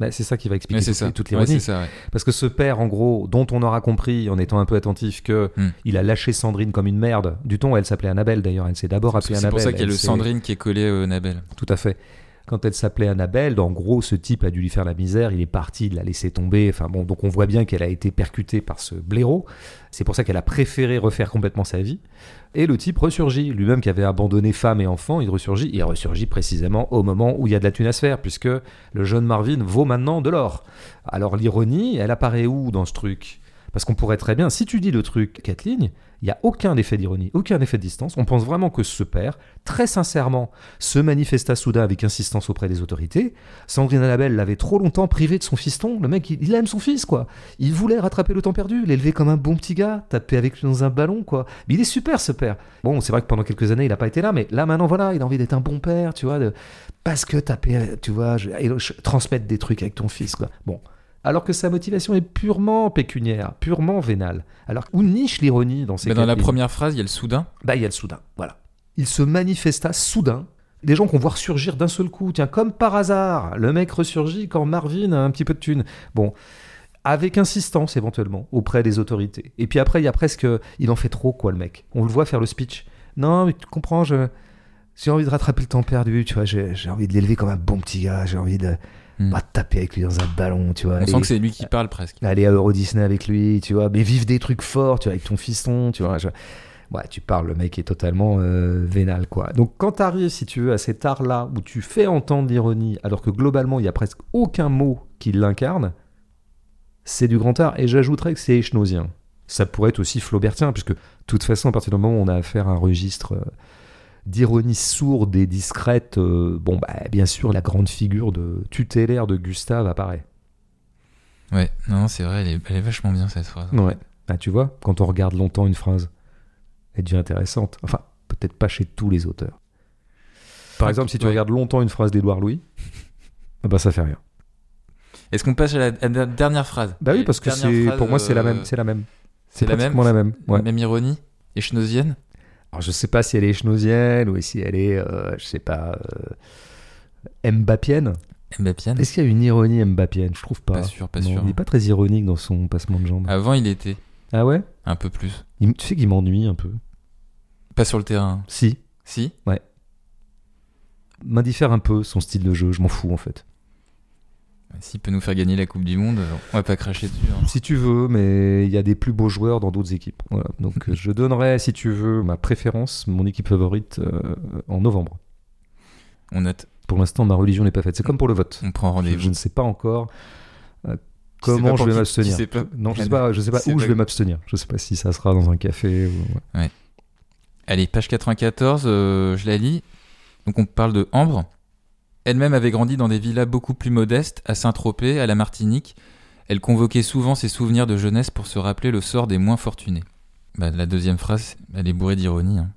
Bah, c'est ça qui va expliquer c'est toute, ça. toute l'ironie. c'est ouais. Parce que ce père, en gros, dont on aura compris en étant un peu attentif que Hmm. il a lâché Sandrine comme une merde. Du ton, elle s'appelait Annabelle d'ailleurs. Elle s'est d'abord appelée C'est Annabelle. pour ça qu'il y a le Sandrine qui est collé au Nabel. Tout à fait. Quand elle s'appelait Annabelle, en gros, ce type a dû lui faire la misère. Il est parti, il l'a laissé tomber. Enfin bon, donc on voit bien qu'elle a été percutée par ce blaireau. C'est pour ça qu'elle a préféré refaire complètement sa vie. Et le type ressurgit. Lui-même qui avait abandonné femme et enfant, il ressurgit. Il ressurgit précisément au moment où il y a de la thune à se faire, puisque le jeune Marvin vaut maintenant de l'or. Alors l'ironie, elle apparaît où dans ce truc? Parce qu'on pourrait très bien, si tu dis le truc lignes, il n'y a aucun effet d'ironie, aucun effet de distance. On pense vraiment que ce père, très sincèrement, se manifesta soudain avec insistance auprès des autorités. Sandrine Annabelle l'avait trop longtemps privé de son fiston. Le mec, il, aime son fils, quoi. Il voulait rattraper le temps perdu, l'élever comme un bon petit gars, taper avec lui dans un ballon, quoi. Mais il est super, ce père. Bon, c'est vrai que pendant quelques années, il n'a pas été là, mais là, maintenant, voilà, il a envie d'être un bon père, tu vois, parce que taper, tu vois, je- transmettre des trucs avec ton fils, quoi. Bon. Alors que sa motivation est purement pécuniaire, purement vénale. Alors, où niche l'ironie dans ces Mais dans la première phrase, il y a le soudain. bah, il y a le soudain, voilà. Il se manifesta soudain. Des gens qu'on voit ressurgir d'un seul coup. Tiens, comme par hasard, le mec ressurgit quand Marvin a un petit peu de thune. Bon, avec insistance éventuellement auprès des autorités. Et puis après, il y a presque, il en fait trop quoi, le mec. On le voit faire le speech. Non, mais tu comprends, je, j'ai envie de rattraper le temps perdu. Tu vois, j'ai envie de l'élever comme un bon petit gars. J'ai envie de, Hmm. Va taper avec lui dans un ballon, tu vois. On aller- sent que c'est lui qui parle presque. aller à Euro Disney avec lui, tu vois, mais vivre des trucs forts, tu vois, avec ton fiston, tu vois. je- Ouais, tu parles, le mec est totalement euh, vénal, quoi. Donc, quand tu arrives, si tu veux, à cet art-là où tu fais entendre l'ironie, alors que globalement, il y a presque aucun mot qui l'incarne, c'est du grand art. Et j'ajouterais que c'est échnosien. Ça pourrait être aussi flaubertien, puisque, de toute façon, à partir du moment où on a affaire à un registre euh, d'ironie sourde et discrète, euh, bon, bah, bien sûr, la grande figure de tutélaire de Gustave apparaît. Ouais, non, c'est vrai, elle est, elle est vachement bien cette phrase. Ouais. Ah, tu vois, quand on regarde longtemps une phrase, elle devient intéressante. Enfin, peut-être pas chez tous les auteurs. Par exemple, si tu Ouais. regardes longtemps une phrase d'Édouard Louis, ah bah ça fait rien. Est-ce qu'on passe à la, à la dernière phrase? Bah oui, parce que c'est pour moi c'est la euh, même, c'est la même. C'est la même? la même. Ouais. Même ironie? Échnosienne Alors je sais pas si elle est échnosienne ou si elle est, euh, je sais pas, euh, mbappienne. Mbappé Est-ce qu'il y a une ironie mbappienne Je trouve pas. Pas sûr, pas Non, sûr. Il est pas très ironique dans son passement de jambes. Avant, il était Ah ouais? Un peu plus. Il- Tu sais qu'il m'ennuie un peu. Pas sur le terrain. Si, Si? M'indiffère un peu son style de jeu. Je m'en fous en fait. S'il peut nous faire gagner la Coupe du Monde, on va pas cracher dessus. hein. Si tu veux, mais il y a des plus beaux joueurs dans d'autres équipes. Voilà. Donc euh, je donnerais, si tu veux, ma préférence, mon équipe favorite euh, en novembre. On note, Pour l'instant, ma religion n'est pas faite. C'est comme pour le vote. on prend Je, rendez-vous. je ne sais pas encore euh, comment je vais m'abstenir. tu sais pas- Non, je sais pas, je sais pas où pas- je vais m'abstenir. Je sais pas si ça sera dans un café ou. ouais. Allez, page 94, euh, je la lis. Donc on parle de Ambre. Elle-même avait grandi dans des villas beaucoup plus modestes, à Saint-Tropez, à la Martinique. Elle convoquait souvent ses souvenirs de jeunesse pour se rappeler le sort des moins fortunés. Bah, la deuxième phrase, elle est bourrée d'ironie. hein.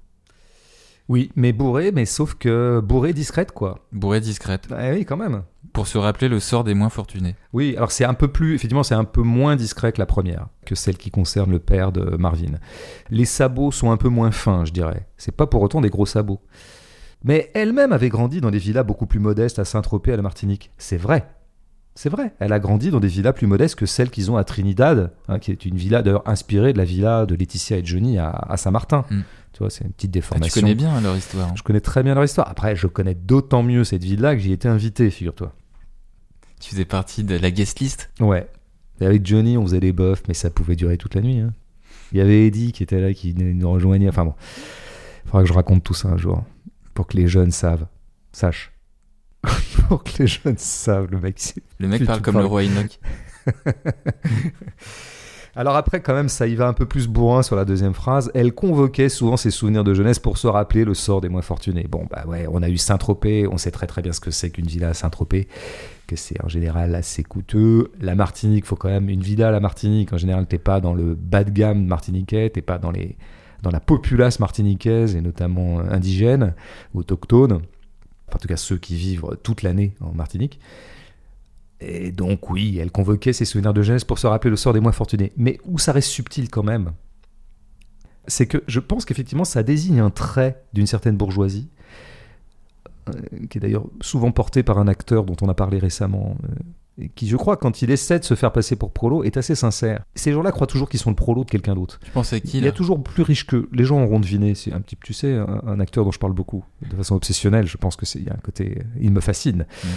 Oui, mais bourré, mais sauf que bourré discrète quoi. Bourrée discrète. Ah oui, quand même. Pour se rappeler le sort des moins fortunés. Oui, alors c'est un peu plus, effectivement, c'est un peu moins discret que la première, que celle qui concerne le père de Marvin. Les sabots sont un peu moins fins, je dirais. C'est pas pour autant des gros sabots. Mais elle-même avait grandi dans des villas beaucoup plus modestes à Saint-Tropez, à la Martinique. C'est vrai. C'est vrai. Elle a grandi dans des villas plus modestes que celles qu'ils ont à Trinidad, hein, qui est une villa d'ailleurs inspirée de la villa de Laetitia et Johnny à, à Saint-Martin. Mm. Tu vois, c'est une petite Ah, tu déformation. connais bien leur histoire. hein. Je connais très bien leur histoire. Après, je connais d'autant mieux cette ville-là que j'y étais invité, figure-toi. Tu faisais partie de la guest list? Ouais. Et avec Johnny, on faisait des bofs, mais ça pouvait durer toute la nuit. hein. Il y avait Eddie qui était là, qui nous rejoignait. Enfin bon, il faudra que je raconte tout ça un jour, pour que les jeunes savent, sachent. (laughs) pour que les jeunes savent, le mec. Le mec parle comme parles. le roi Enoch. (laughs) Alors après, quand même, ça y va un peu plus bourrin sur la deuxième phrase. Elle convoquait souvent ses souvenirs de jeunesse pour se rappeler le sort des moins fortunés. Bon, bah ouais, on a eu Saint-Tropez, on sait très très bien ce que c'est qu'une villa à Saint-Tropez, que c'est en général assez coûteux. La Martinique, faut quand même une villa à la Martinique. En général, t'es pas dans le bas de gamme martiniquais, t'es pas dans les dans la populace martiniquaise et notamment euh, indigène, autochtone. En tout cas, ceux qui vivent toute l'année en Martinique. Et donc, oui, elle convoquait ses souvenirs de jeunesse pour se rappeler le sort des moins fortunés. Mais où ça reste subtil quand même, c'est que je pense qu'effectivement, ça désigne un trait d'une certaine bourgeoisie, euh, qui est d'ailleurs souvent porté par un acteur dont on a parlé récemment, euh, qui, je crois, quand il essaie de se faire passer pour prolo, est assez sincère. Ces gens-là croient toujours qu'ils sont le prolo de quelqu'un d'autre. Tu penses à qui Il y a toujours plus riche que les gens auront deviné. C'est un petit, tu sais, un, un acteur dont je parle beaucoup, de façon obsessionnelle. Je pense que c'est il y a un côté, il me fascine. Mm.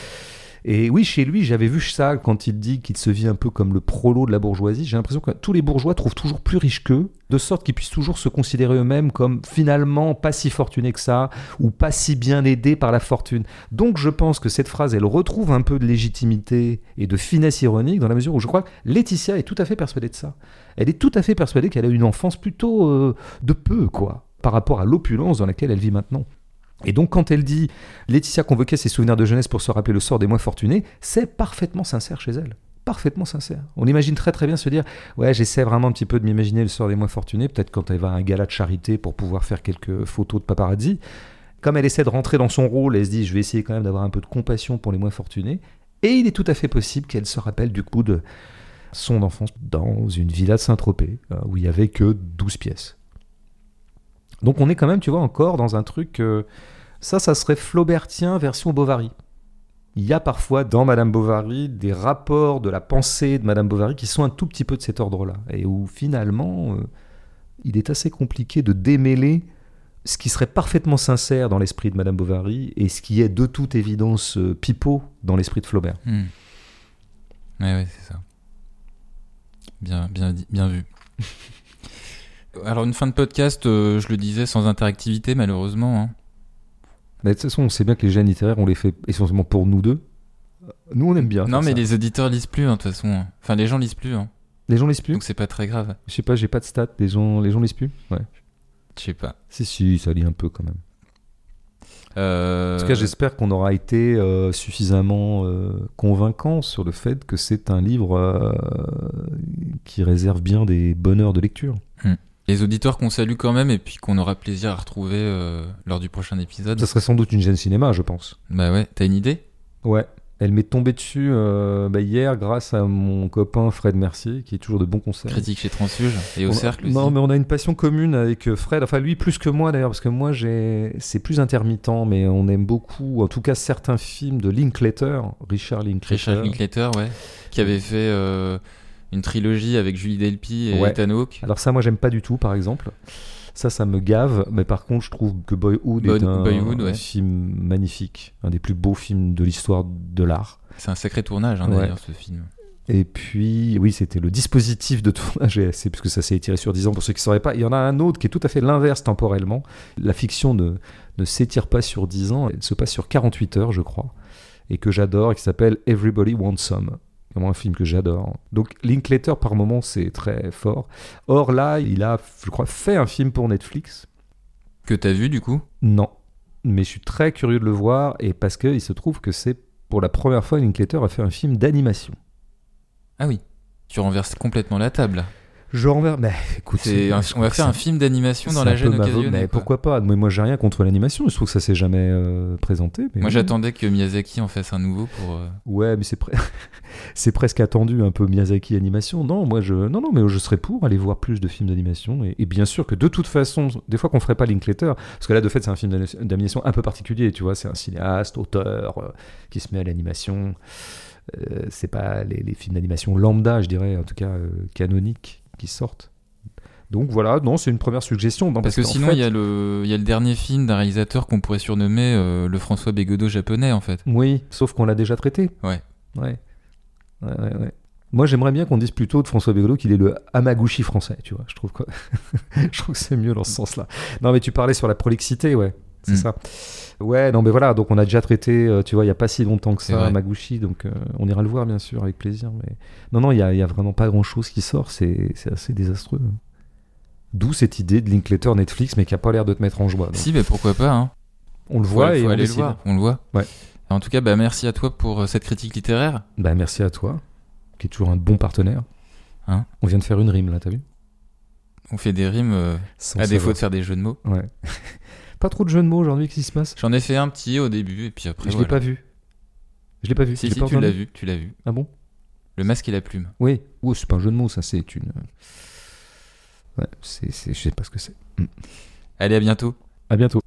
Et oui, chez lui, j'avais vu ça quand il dit qu'il se vit un peu comme le prolo de la bourgeoisie. J'ai l'impression que tous les bourgeois trouvent toujours plus riches qu'eux, de sorte qu'ils puissent toujours se considérer eux-mêmes comme finalement pas si fortunés que ça, ou pas si bien aidés par la fortune. Donc je pense que cette phrase, elle retrouve un peu de légitimité et de finesse ironique dans la mesure où je crois que Laetitia est tout à fait persuadée de ça. Elle est tout à fait persuadée qu'elle a une enfance plutôt euh, de peu, quoi, par rapport à l'opulence dans laquelle elle vit maintenant. Et donc quand elle dit Laetitia convoquait ses souvenirs de jeunesse pour se rappeler le sort des moins fortunés, c'est parfaitement sincère chez elle. Parfaitement sincère. On imagine très très bien se dire Ouais, j'essaie vraiment un petit peu de m'imaginer le sort des moins fortunés, peut-être quand elle va à un gala de charité pour pouvoir faire quelques photos de paparazzi. Comme elle essaie de rentrer dans son rôle, elle se dit Je vais essayer quand même d'avoir un peu de compassion pour les moins fortunés. Et il est tout à fait possible qu'elle se rappelle du coup de son enfance dans une villa de Saint-Tropez, euh, où il y avait que 12 pièces. Donc on est quand même, tu vois, encore dans un truc. euh, ça, ça serait Flaubertien version Bovary. Il y a parfois dans Madame Bovary des rapports de la pensée de Madame Bovary qui sont un tout petit peu de cet ordre-là. Et où finalement, euh, il est assez compliqué de démêler ce qui serait parfaitement sincère dans l'esprit de Madame Bovary et ce qui est de toute évidence euh, pipeau dans l'esprit de Flaubert. Hmm. Ouais, ouais, c'est ça. Bien, bien, dit- bien vu. (laughs) Alors, une fin de podcast, euh, je le disais, sans interactivité, malheureusement. hein. Mais de toute façon, on sait bien que les gènes littéraires, on les fait essentiellement pour nous deux. Nous, on aime bien. non, mais ça. les auditeurs lisent plus, hein, de toute façon. Enfin, les gens lisent plus, hein. les gens lisent plus. donc c'est pas très grave. Je sais pas, j'ai pas de stats. Les gens, les gens lisent plus. Ouais. Je sais pas. Si, si, ça lit un peu quand même. Euh, En tout cas, j'espère qu'on aura été euh, suffisamment euh, convaincant sur le fait que c'est un livre euh, qui réserve bien des bonheurs de lecture. Les auditeurs qu'on salue quand même et puis qu'on aura plaisir à retrouver euh, lors du prochain épisode. Ça serait sans doute une gêne cinéma, je pense. Bah ouais, t'as une idée? Ouais. Elle m'est tombée dessus euh, bah, hier grâce à mon copain Fred Mercier, qui est toujours de bons conseils. Critique chez Transfuge et au On a- cercle Non, mais on a une passion commune avec euh, Fred. Enfin, lui plus que moi d'ailleurs, parce que moi, j'ai, c'est plus intermittent, mais on aime beaucoup, en tout cas, certains films de Linklater, Richard Linklater. Richard Linklater, ouais, qui avait fait euh, une trilogie avec Julie Delpy et Ouais. Ethan Hawke. Alors ça, moi, j'aime pas du tout, par exemple. Ça, ça me gave. Mais par contre, je trouve que Boyhood est un, Boyhood, un ouais. film magnifique, un des plus beaux films de l'histoire de l'art. C'est un sacré tournage hein, Ouais. d'ailleurs ce film. Et puis, oui, c'était le dispositif de tournage ESC, puisque ça s'est étiré sur 10 ans. Pour ceux qui ne sauraient pas, il y en a un autre qui est tout à fait l'inverse temporellement. La fiction ne, ne s'étire pas sur 10 ans, elle se passe sur 48 heures, je crois, et que j'adore, et qui s'appelle Everybody Wants Some. Vraiment un film que j'adore. Donc, Linklater, par moments, c'est très fort. Or, là, il a, je crois, fait un film pour Netflix. Que t'as vu du coup? Non. Mais je suis très curieux de le voir, et parce qu'il se trouve que c'est pour la première fois Linklater a fait un film d'animation. Ah oui. Tu renverses complètement la table. Je renverse. Mais écoute, un- on va faire un film d'animation dans la gêne occasionnée. Mais quoi. pourquoi pas? Mais moi, j'ai rien contre l'animation. Je trouve que ça s'est jamais euh, présenté. mais Moi oui. j'attendais que Miyazaki en fasse un nouveau pour. euh, Ouais, mais c'est pre- (laughs) c'est presque attendu un peu Miyazaki animation. Non, moi je non non, mais je serais pour aller voir plus de films d'animation et, et bien sûr que de toute façon, des fois qu'on ferait pas Linklater, parce que là de fait c'est un film d'ani- d'animation un peu particulier. Tu vois, c'est un cinéaste, auteur euh, qui se met à l'animation. Euh, c'est pas les, les films d'animation lambda, je dirais, en tout cas euh, canoniques qui sortent. Donc voilà, non, c'est une première suggestion. Non, Parce que sinon, fait- il y, a le- il y a le dernier film d'un réalisateur qu'on pourrait surnommer euh, le François Bégodeau japonais, en fait. Oui, sauf qu'on l'a déjà traité. Ouais. Ouais. Ouais, ouais, ouais. Moi, j'aimerais bien qu'on dise plutôt de François Bégodeau qu'il est le Hamaguchi français, tu vois. Je trouve que, (laughs) je trouve que c'est mieux dans ce sens-là. Non, mais tu parlais sur la prolixité, ouais. C'est Mm. ça. Ouais, non, mais voilà. Donc, on a déjà traité, euh, tu vois, il n'y a pas si longtemps que ça, vrai. Hamaguchi. Donc, euh, on ira le voir, bien sûr, avec plaisir. Mais non, non, il n'y a, y a vraiment pas grand-chose qui sort. C'est assez désastreux. D'où cette idée de Linklater Netflix, mais qui a pas l'air de te mettre en joie. Donc, Si, mais pourquoi pas, hein. on le Faut- voit faut et on aller le voir. On le voit. Ouais. En tout cas, bah, merci à toi pour euh, cette critique littéraire. Bah, merci à toi, qui est toujours un bon partenaire. Hein on vient de faire une rime, là, t'as vu? On fait des rimes euh, à défaut de faire des jeux de mots. Ouais. (laughs) pas trop de jeux de mots aujourd'hui, qu'est-ce qui se passe J'en ai fait un petit au début, et puis après. Je l'ai voilà. pas vu. Je l'ai pas vu. Si, si, pas tu l'as vu, tu l'as vu. Ah bon? Le masque et la plume. Oui. Oh, c'est pas un jeu de mots, ça, c'est une. Ouais, c'est, c'est- je sais pas ce que c'est. Allez, à bientôt. À bientôt.